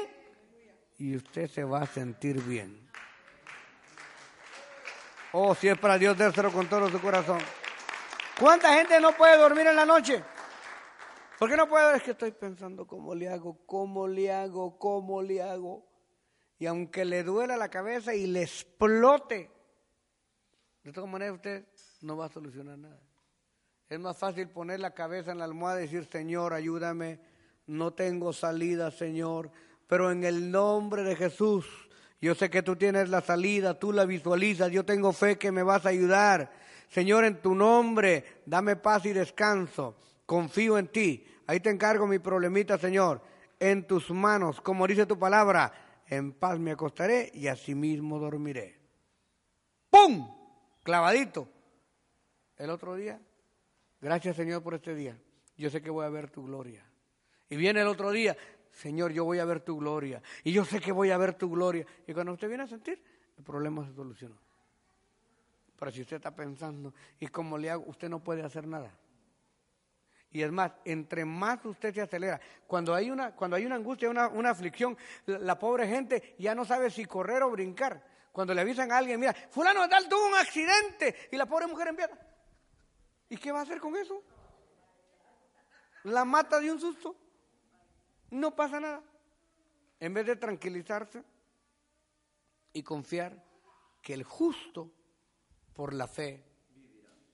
y usted se va a sentir bien. Oh, si es para Dios, dérselo con todo su corazón. ¿Cuánta gente no puede dormir en la noche? ¿Por qué no puede? Es que estoy pensando cómo le hago, cómo le hago, cómo le hago. Y aunque le duela la cabeza y le explote, de todas maneras usted no va a solucionar nada. Es más fácil poner la cabeza en la almohada y decir, Señor, ayúdame, no tengo salida, Señor, pero en el nombre de Jesús, yo sé que tú tienes la salida, tú la visualizas, yo tengo fe que me vas a ayudar. Señor, en tu nombre, dame paz y descanso. Confío en ti. Ahí te encargo mi problemita, Señor. En tus manos, como dice tu palabra, en paz me acostaré y asimismo dormiré. ¡Pum! Clavadito. El otro día, gracias Señor por este día. Yo sé que voy a ver tu gloria. Y viene el otro día, Señor, yo voy a ver tu gloria. Y yo sé que voy a ver tu gloria. Y cuando usted viene a sentir, el problema se solucionó. Pero si usted está pensando, ¿y cómo le hago? Usted no puede hacer nada. Y es más, entre más usted se acelera, cuando hay una, cuando hay una angustia, una, una aflicción, la, pobre gente ya no sabe si correr o brincar. Cuando le avisan a alguien, mira, fulano tal tuvo un accidente y la pobre mujer empieza. ¿Y qué va a hacer con eso? La mata de un susto. No pasa nada. En vez de tranquilizarse y confiar que el justo por la fe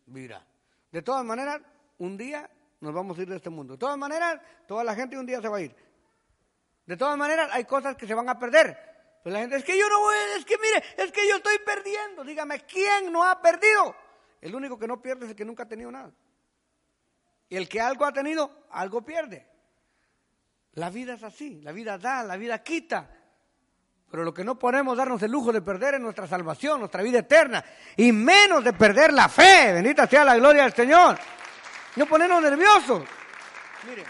vivirá. De todas maneras, un día nos vamos a ir de este mundo. De todas maneras, toda la gente un día se va a ir. De todas maneras, hay cosas que se van a perder. Pues la gente, es que yo no voy, es que mire, es que yo estoy perdiendo. Dígame, ¿quién no ha perdido? El único que no pierde es el que nunca ha tenido nada. Y el que algo ha tenido, algo pierde. La vida es así, la vida da, la vida quita. Pero lo que no podemos darnos el lujo de perder es nuestra salvación, nuestra vida eterna. Y menos de perder la fe. Bendita sea la gloria del Señor. No ponernos nerviosos. Mire,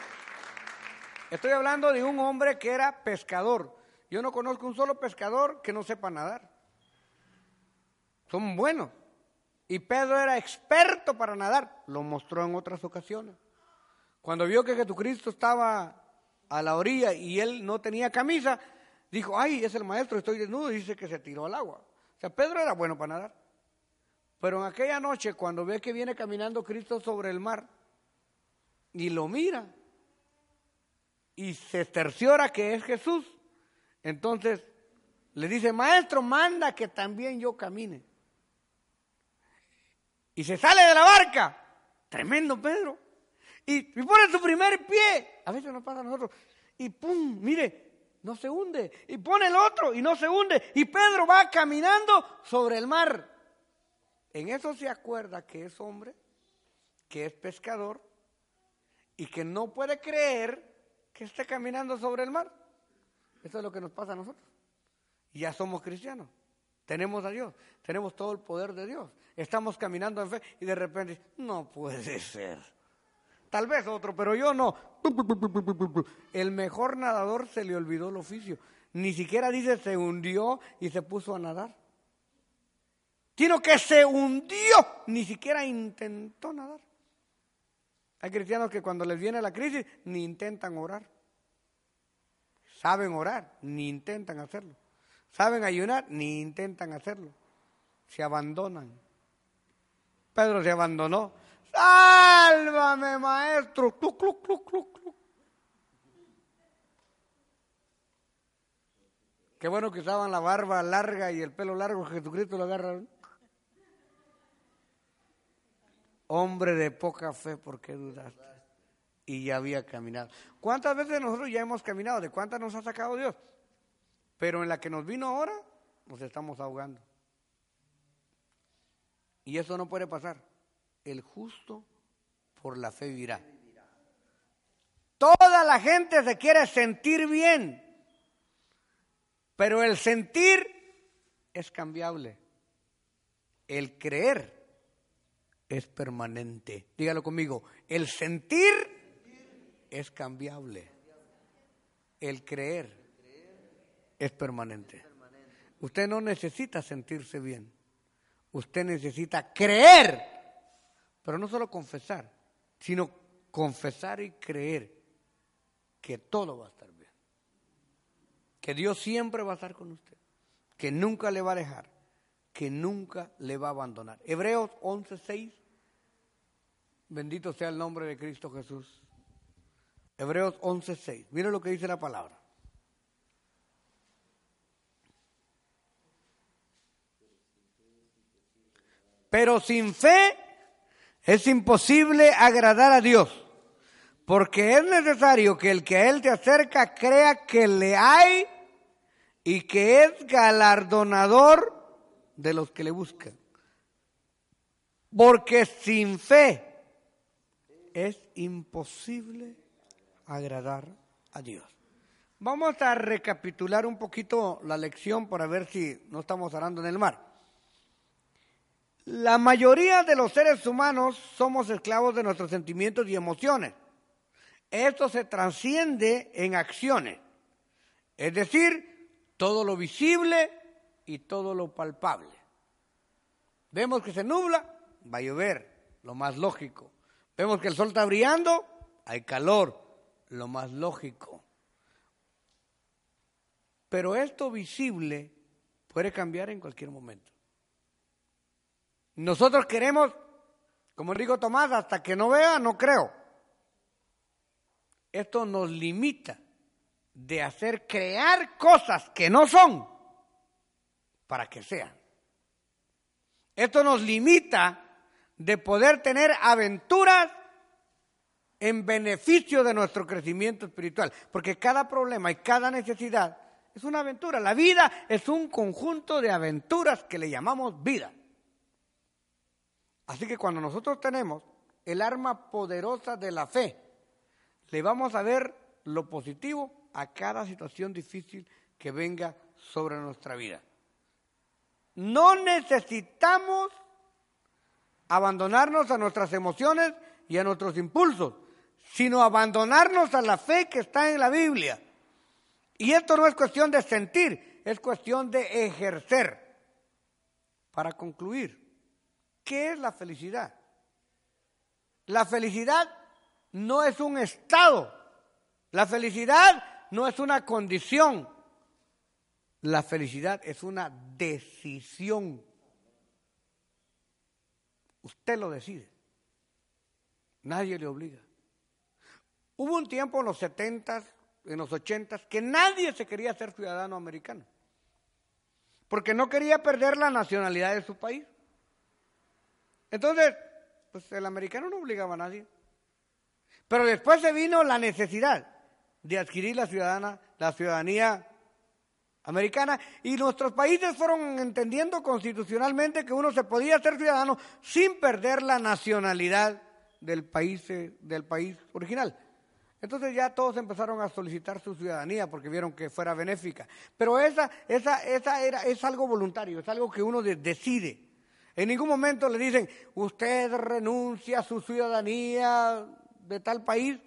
estoy hablando de un hombre que era pescador. Yo no conozco un solo pescador que no sepa nadar. Son buenos. Y Pedro era experto para nadar. Lo mostró en otras ocasiones. Cuando vio que Jesucristo estaba a la orilla y él no tenía camisa, dijo, ay, es el maestro, estoy desnudo, y dice que se tiró al agua. O sea, Pedro era bueno para nadar. Pero en aquella noche, cuando ve que viene caminando Cristo sobre el mar y lo mira y se cerciora que es Jesús, entonces le dice, maestro, manda que también yo camine. Y se sale de la barca. Tremendo Pedro. Y, pone su primer pie. A veces nos pasa a nosotros. Y pum, mire, no se hunde. Y pone el otro y no se hunde. Y Pedro va caminando sobre el mar. En eso se acuerda que es hombre, que es pescador y que no puede creer que esté caminando sobre el mar. Eso es lo que nos pasa a nosotros. Ya somos cristianos. Tenemos a Dios, tenemos todo el poder de Dios. Estamos caminando en fe y de repente, no puede ser. Tal vez otro, pero yo no. El mejor nadador se le olvidó el oficio. Ni siquiera dice se hundió y se puso a nadar sino que se hundió, ni siquiera intentó nadar. Hay cristianos que cuando les viene la crisis ni intentan orar. Saben orar, ni intentan hacerlo. Saben ayunar, ni intentan hacerlo. Se abandonan. Pedro se abandonó. Sálvame, maestro. Cluc, cluc, cluc, cluc, cluc. Qué bueno que usaban la barba larga y el pelo largo. Jesucristo lo agarra. Hombre de poca fe, ¿por qué dudaste? Y ya había caminado. ¿Cuántas veces nosotros ya hemos caminado? ¿De cuántas nos ha sacado Dios? Pero en la que nos vino ahora, nos estamos ahogando. Y eso no puede pasar. El justo por la fe vivirá. Toda la gente se quiere sentir bien, pero el sentir es cambiable. El creer es permanente. Dígalo conmigo, el sentir es cambiable. El creer es permanente. Usted no necesita sentirse bien. Usted necesita creer, pero no solo confesar, sino confesar y creer que todo va a estar bien. Que Dios siempre va a estar con usted, que nunca le va a dejar, que nunca le va a abandonar. Hebreos 11:6. Bendito sea el nombre de Cristo Jesús. Hebreos 11:6. Mire lo que dice la palabra. Pero sin fe es imposible agradar a Dios, porque es necesario que el que a Él te acerca crea que le hay y que es galardonador de los que le buscan. Porque sin fe es imposible agradar a Dios. Vamos a recapitular un poquito la lección para ver si no estamos hablando en el mar. La mayoría de los seres humanos somos esclavos de nuestros sentimientos y emociones. Esto se trasciende en acciones, es decir, todo lo visible y todo lo palpable. Vemos que se nubla, va a llover, lo más lógico. Vemos que el sol está brillando, hay calor, lo más lógico. Pero esto visible puede cambiar en cualquier momento. Nosotros queremos, como digo Tomás, hasta que no vea, no creo. Esto nos limita de hacer crear cosas que no son para que sean. Esto nos limita de poder tener aventuras en beneficio de nuestro crecimiento espiritual, porque cada problema y cada necesidad es una aventura. La vida es un conjunto de aventuras que le llamamos vida. Así que cuando nosotros tenemos el arma poderosa de la fe, le vamos a ver lo positivo a cada situación difícil que venga sobre nuestra vida. No necesitamos abandonarnos a nuestras emociones y a nuestros impulsos, sino abandonarnos a la fe que está en la Biblia. Y esto no es cuestión de sentir, es cuestión de ejercer. Para concluir, ¿Qué es la felicidad? La felicidad no es un estado. La felicidad no es una condición. La felicidad es una decisión. Usted lo decide. Nadie le obliga. Hubo un tiempo en los setentas, en los ochentas, que nadie se quería ser ciudadano americano. Porque no quería perder la nacionalidad de su país. Entonces, pues el americano no obligaba a nadie. Pero después se vino la necesidad de adquirir la, ciudadana, la ciudadanía americana y nuestros países fueron entendiendo constitucionalmente que uno se podía ser ciudadano sin perder la nacionalidad del país, eh, del país original. Entonces ya todos empezaron a solicitar su ciudadanía porque vieron que fuera benéfica. Pero esa, esa, esa era, es algo voluntario, es algo que uno decide. En ningún momento le dicen, usted renuncia a su ciudadanía de tal país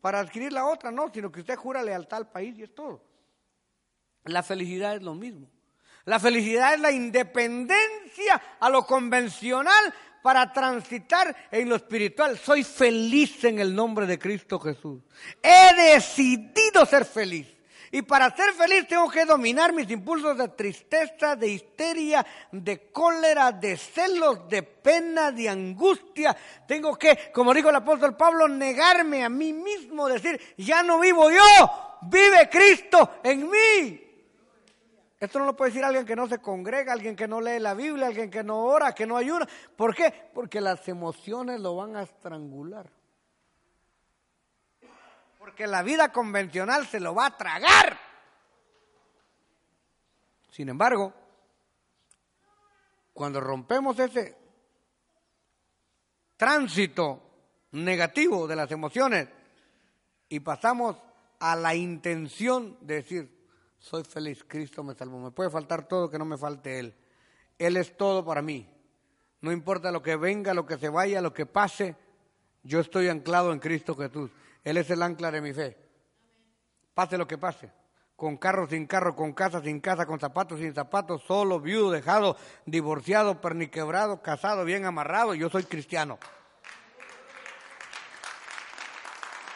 para adquirir la otra, no, sino que usted jura lealtad al país y es todo. La felicidad es lo mismo. La felicidad es la independencia a lo convencional para transitar en lo espiritual. Soy feliz en el nombre de Cristo Jesús. He decidido ser feliz. Y para ser feliz tengo que dominar mis impulsos de tristeza, de histeria, de cólera, de celos, de pena, de angustia. Tengo que, como dijo el apóstol Pablo, negarme a mí mismo, decir, ya no vivo yo, vive Cristo en mí. Esto no lo puede decir alguien que no se congrega, alguien que no lee la Biblia, alguien que no ora, que no ayuda. ¿Por qué? Porque las emociones lo van a estrangular. Porque la vida convencional se lo va a tragar. Sin embargo, cuando rompemos ese tránsito negativo de las emociones y pasamos a la intención de decir, soy feliz, Cristo me salvó, me puede faltar todo que no me falte Él. Él es todo para mí. No importa lo que venga, lo que se vaya, lo que pase, yo estoy anclado en Cristo Jesús. Él es el ancla de mi fe. Pase lo que pase. Con carro sin carro, con casa sin casa, con zapatos sin zapatos, solo, viudo, dejado, divorciado, perniquebrado, casado, bien amarrado, yo soy cristiano.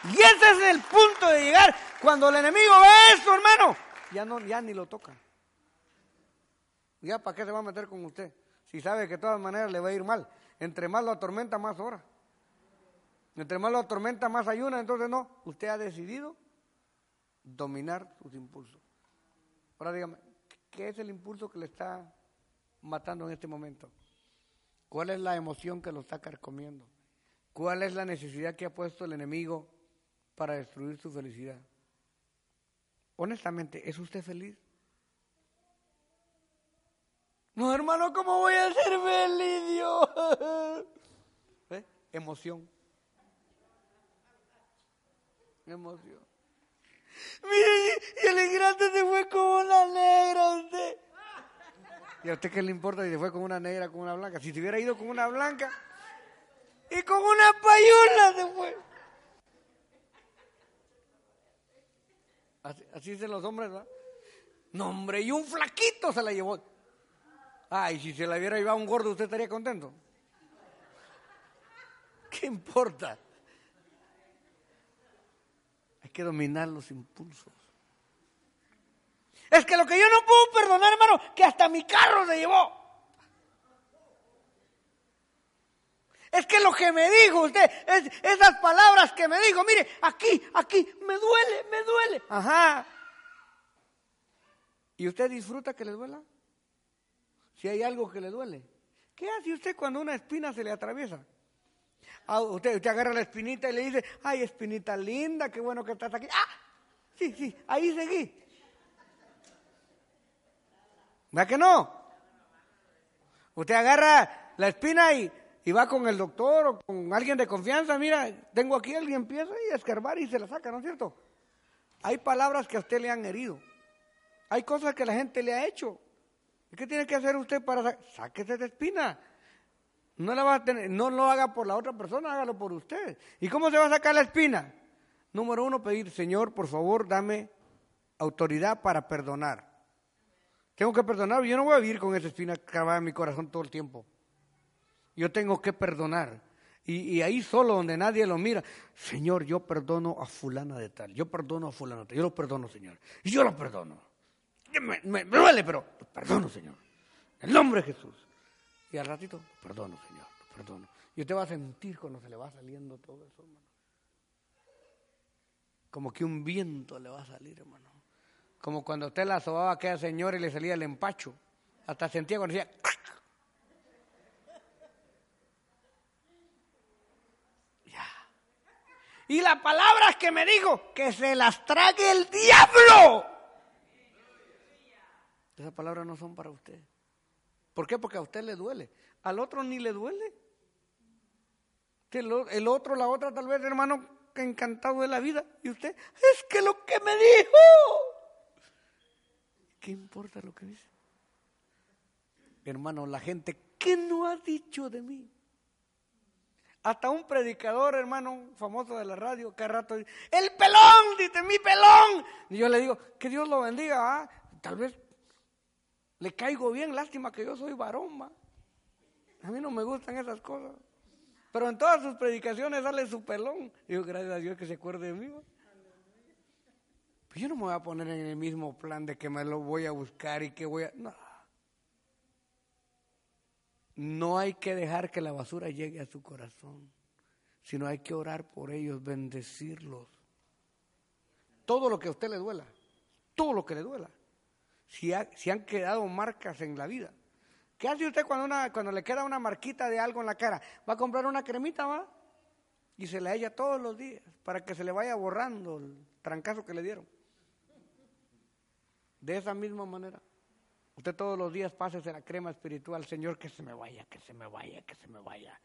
Y ese es el punto de llegar. Cuando el enemigo ve eso, hermano, ya, no, ya ni lo toca. Ya para qué se va a meter con usted. Si sabe que de todas maneras le va a ir mal. Entre más lo atormenta, más hora. Entre más lo atormenta, más ayuna. Entonces no, usted ha decidido dominar sus impulsos. Ahora dígame, ¿qué es el impulso que le está matando en este momento? ¿Cuál es la emoción que lo está carcomiendo? ¿Cuál es la necesidad que ha puesto el enemigo para destruir su felicidad? Honestamente, ¿es usted feliz? No, hermano, ¿cómo voy a ser feliz, Dios? ¿Eh? Emoción emoción. Mire, y el ingrato se fue como una negra usted. ¿Y a usted qué le importa si se fue con una negra, con una blanca? Si se hubiera ido con una blanca y con una payola se fue. Así, dicen los hombres. No, hombre, y un flaquito se la llevó. Ay, si se la hubiera llevado un gordo, ¿usted estaría contento? ¿Qué importa? que dominar los impulsos. Es que lo que yo no puedo perdonar, hermano, que hasta mi carro se llevó. Es que lo que me dijo usted, es esas palabras que me dijo, mire, aquí, aquí, me duele, me duele. Ajá. ¿Y usted disfruta que le duela? Si hay algo que le duele. ¿Qué hace usted cuando una espina se le atraviesa? Ah, usted, usted agarra la espinita y le dice, ay, espinita linda, qué bueno que estás aquí. Ah, sí, sí, ahí seguí. ¿Verdad que no? Usted agarra la espina y, y, va con el doctor o con alguien de confianza, mira, tengo aquí alguien, empieza a escarbar y se la saca, ¿no es cierto? Hay palabras que a usted le han herido. Hay cosas que la gente le ha hecho. ¿Y qué tiene que hacer usted para sáquese esa espina? No, la va a tener, no lo haga por la otra persona, hágalo por usted. ¿Y cómo se va a sacar la espina? Número uno, pedir, Señor, por favor, dame autoridad para perdonar. Tengo que perdonar, yo no voy a vivir con esa espina clavada en mi corazón todo el tiempo. Yo tengo que perdonar. Y, ahí solo donde nadie lo mira, Señor, yo perdono a fulana de tal, yo perdono a fulana de tal, yo lo perdono, Señor. Y yo lo perdono. Me, duele, pero perdono, Señor. En el nombre de Jesús. Y al ratito, perdono, Señor, perdono. Y usted va a sentir cuando se le va saliendo todo eso, hermano. Como que un viento le va a salir, hermano. Como cuando usted la sobaba a aquella señora y le salía el empacho. Hasta sentía cuando decía... Ya. Y las palabras que me dijo, que se las trague el diablo. Esas palabras no son para usted. ¿Por qué? Porque a usted le duele. Al otro ni le duele. El otro, la otra, tal vez, hermano, encantado de la vida. Y usted, es que lo que me dijo. ¿Qué importa lo que dice? Hermano, la gente, ¿qué no ha dicho de mí? Hasta un predicador, hermano, famoso de la radio, que rato dice, el pelón, dice, mi pelón. Y yo le digo, que Dios lo bendiga, ¿ah? tal vez le caigo bien, lástima que yo soy varón, A mí no me gustan esas cosas. Pero en todas sus predicaciones sale su pelón. Digo, gracias a Dios que se acuerde de mí. Pues yo no me voy a poner en el mismo plan de que me lo voy a buscar y que voy a... No. No hay que dejar que la basura llegue a su corazón, sino hay que orar por ellos, bendecirlos. Todo lo que a usted le duela, todo lo que le duela. Si, si han quedado marcas en la vida, ¿Qué hace usted cuando, una, cuando le queda una marquita de algo en la cara? Va a comprar una cremita, ¿va? Y se la echa todos los días para que se le vaya borrando el trancazo que le dieron. De esa misma manera. Usted todos los días pásese la crema espiritual, Señor, que se me vaya, que se me vaya, que se me vaya.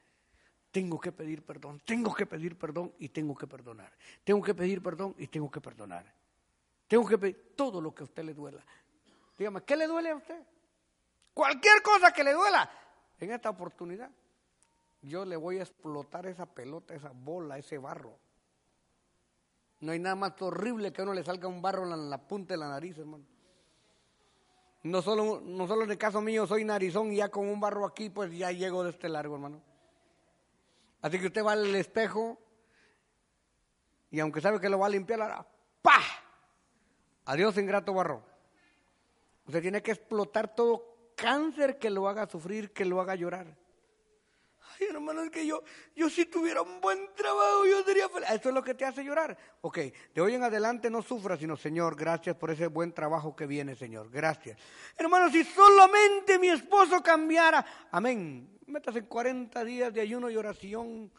Tengo que pedir perdón, tengo que pedir perdón y tengo que perdonar. Tengo que pedir perdón y tengo que perdonar. Tengo que pedir todo lo que a usted le duela. Dígame, ¿qué le duele a usted? Cualquier cosa que le duela. En esta oportunidad, yo le voy a explotar esa pelota, esa bola, ese barro. No hay nada más horrible que a uno le salga un barro en la, punta de la nariz, hermano. No solo, no solo en el caso mío soy narizón y ya con un barro aquí, pues ya llego de este largo, hermano. Así que usted va al espejo y aunque sabe que lo va a limpiar, hará ¡pa! Adiós, ingrato barro. Usted tiene que explotar todo cáncer que lo haga sufrir, que lo haga llorar. Ay, hermano, es que yo, yo si tuviera un buen trabajo, yo sería feliz. Eso es lo que te hace llorar. Ok, de hoy en adelante no sufras, sino, Señor, gracias por ese buen trabajo que viene, Señor. Gracias. Hermano, si solamente mi esposo cambiara, amén. Metas en 40 días de ayuno y oración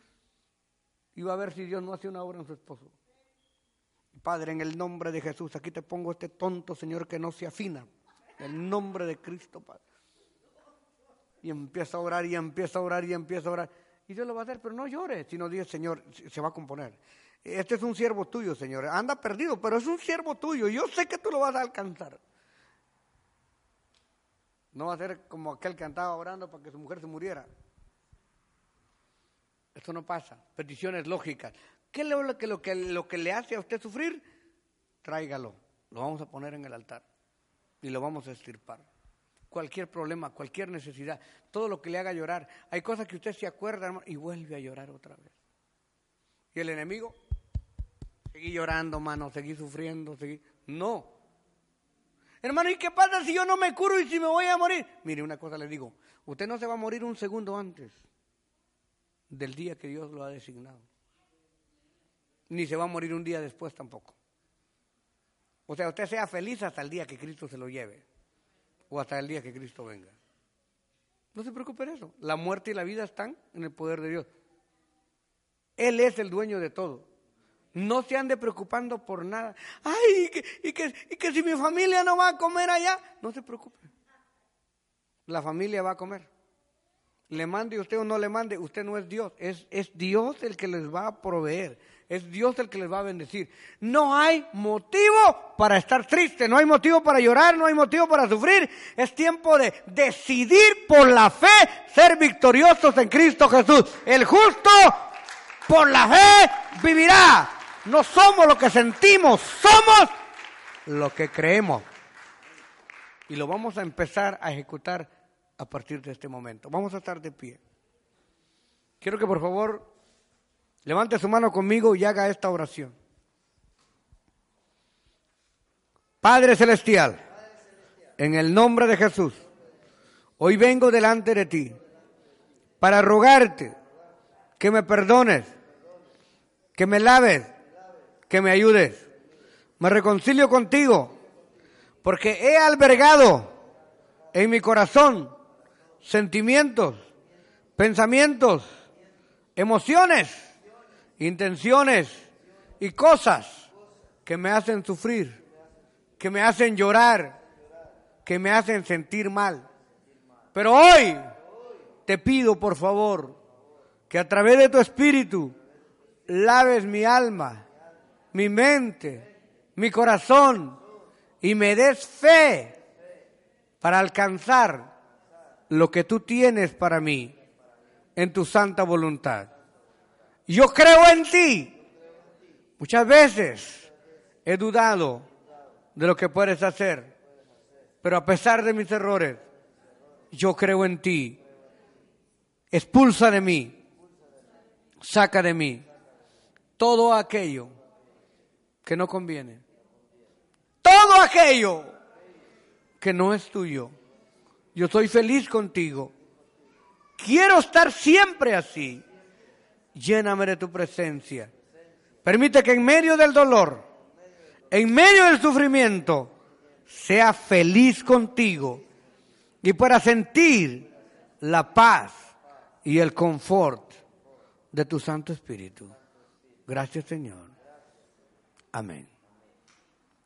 y va a ver si Dios no hace una obra en su esposo. Padre, en el nombre de Jesús, aquí te pongo este tonto Señor que no se afina. En el nombre de Cristo, Padre y empieza a orar y empieza a orar y empieza a orar. Y Dios lo va a hacer, pero no llore, sino dice, Señor, se va a componer. Este es un siervo tuyo, Señor. Anda perdido, pero es un siervo tuyo. Yo sé que tú lo vas a alcanzar. No va a ser como aquel que andaba orando para que su mujer se muriera. Esto no pasa. Peticiones lógicas. ¿Qué es lo que, lo, que, lo que le hace a usted sufrir? Tráigalo. Lo vamos a poner en el altar y lo vamos a estirpar cualquier problema, cualquier necesidad, todo lo que le haga llorar. Hay cosas que usted se acuerda hermano, y vuelve a llorar otra vez. Y el enemigo, seguí llorando, hermano, seguí sufriendo, seguí... No. Hermano, ¿y qué pasa si yo no me curo y si me voy a morir? Mire, una cosa le digo, usted no se va a morir un segundo antes del día que Dios lo ha designado. Ni se va a morir un día después tampoco. O sea, usted sea feliz hasta el día que Cristo se lo lleve o hasta el día que Cristo venga. No se preocupe de eso. La muerte y la vida están en el poder de Dios. Él es el dueño de todo. No se ande preocupando por nada. Ay, y que, y que, si mi familia no va a comer allá, no se preocupe. La familia va a comer. Le mande usted o no le mande, usted no es Dios. Es, es Dios el que les va a proveer. Es Dios el que les va a bendecir. No hay motivo para estar triste, no hay motivo para llorar, no hay motivo para sufrir. Es tiempo de decidir por la fe ser victoriosos en Cristo Jesús. El justo por la fe vivirá. No somos lo que sentimos, somos lo que creemos. Y lo vamos a empezar a ejecutar a partir de este momento. Vamos a estar de pie. Quiero que por favor Levante su mano conmigo y haga esta oración. Padre Celestial, en el nombre de Jesús, hoy vengo delante de ti para rogarte que me perdones, que me laves, que me ayudes. Me reconcilio contigo porque he albergado en mi corazón sentimientos, pensamientos, emociones intenciones y cosas que me hacen sufrir, que me hacen llorar, que me hacen sentir mal. Pero hoy te pido, por favor, que a través de tu espíritu laves mi alma, mi mente, mi corazón y me des fe para alcanzar lo que tú tienes para mí en tu santa voluntad. Yo creo en ti. Muchas veces he dudado de lo que puedes hacer, pero a pesar de mis errores, yo creo en ti. expulsa de mí, saca de mí todo aquello que no conviene, todo aquello que no es tuyo. Yo soy feliz contigo. Quiero estar siempre así. Lléname de tu presencia. Permite que en medio del dolor, en medio del sufrimiento, sea feliz contigo y pueda sentir la paz y el confort de tu Santo Espíritu. Gracias Señor. Amén.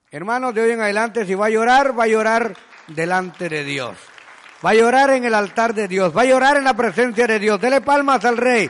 Hermanos, de hoy en adelante, si va a llorar, va a llorar delante de Dios. Va a llorar en el altar de Dios. Va a llorar en la presencia de Dios. Dele palmas al Rey.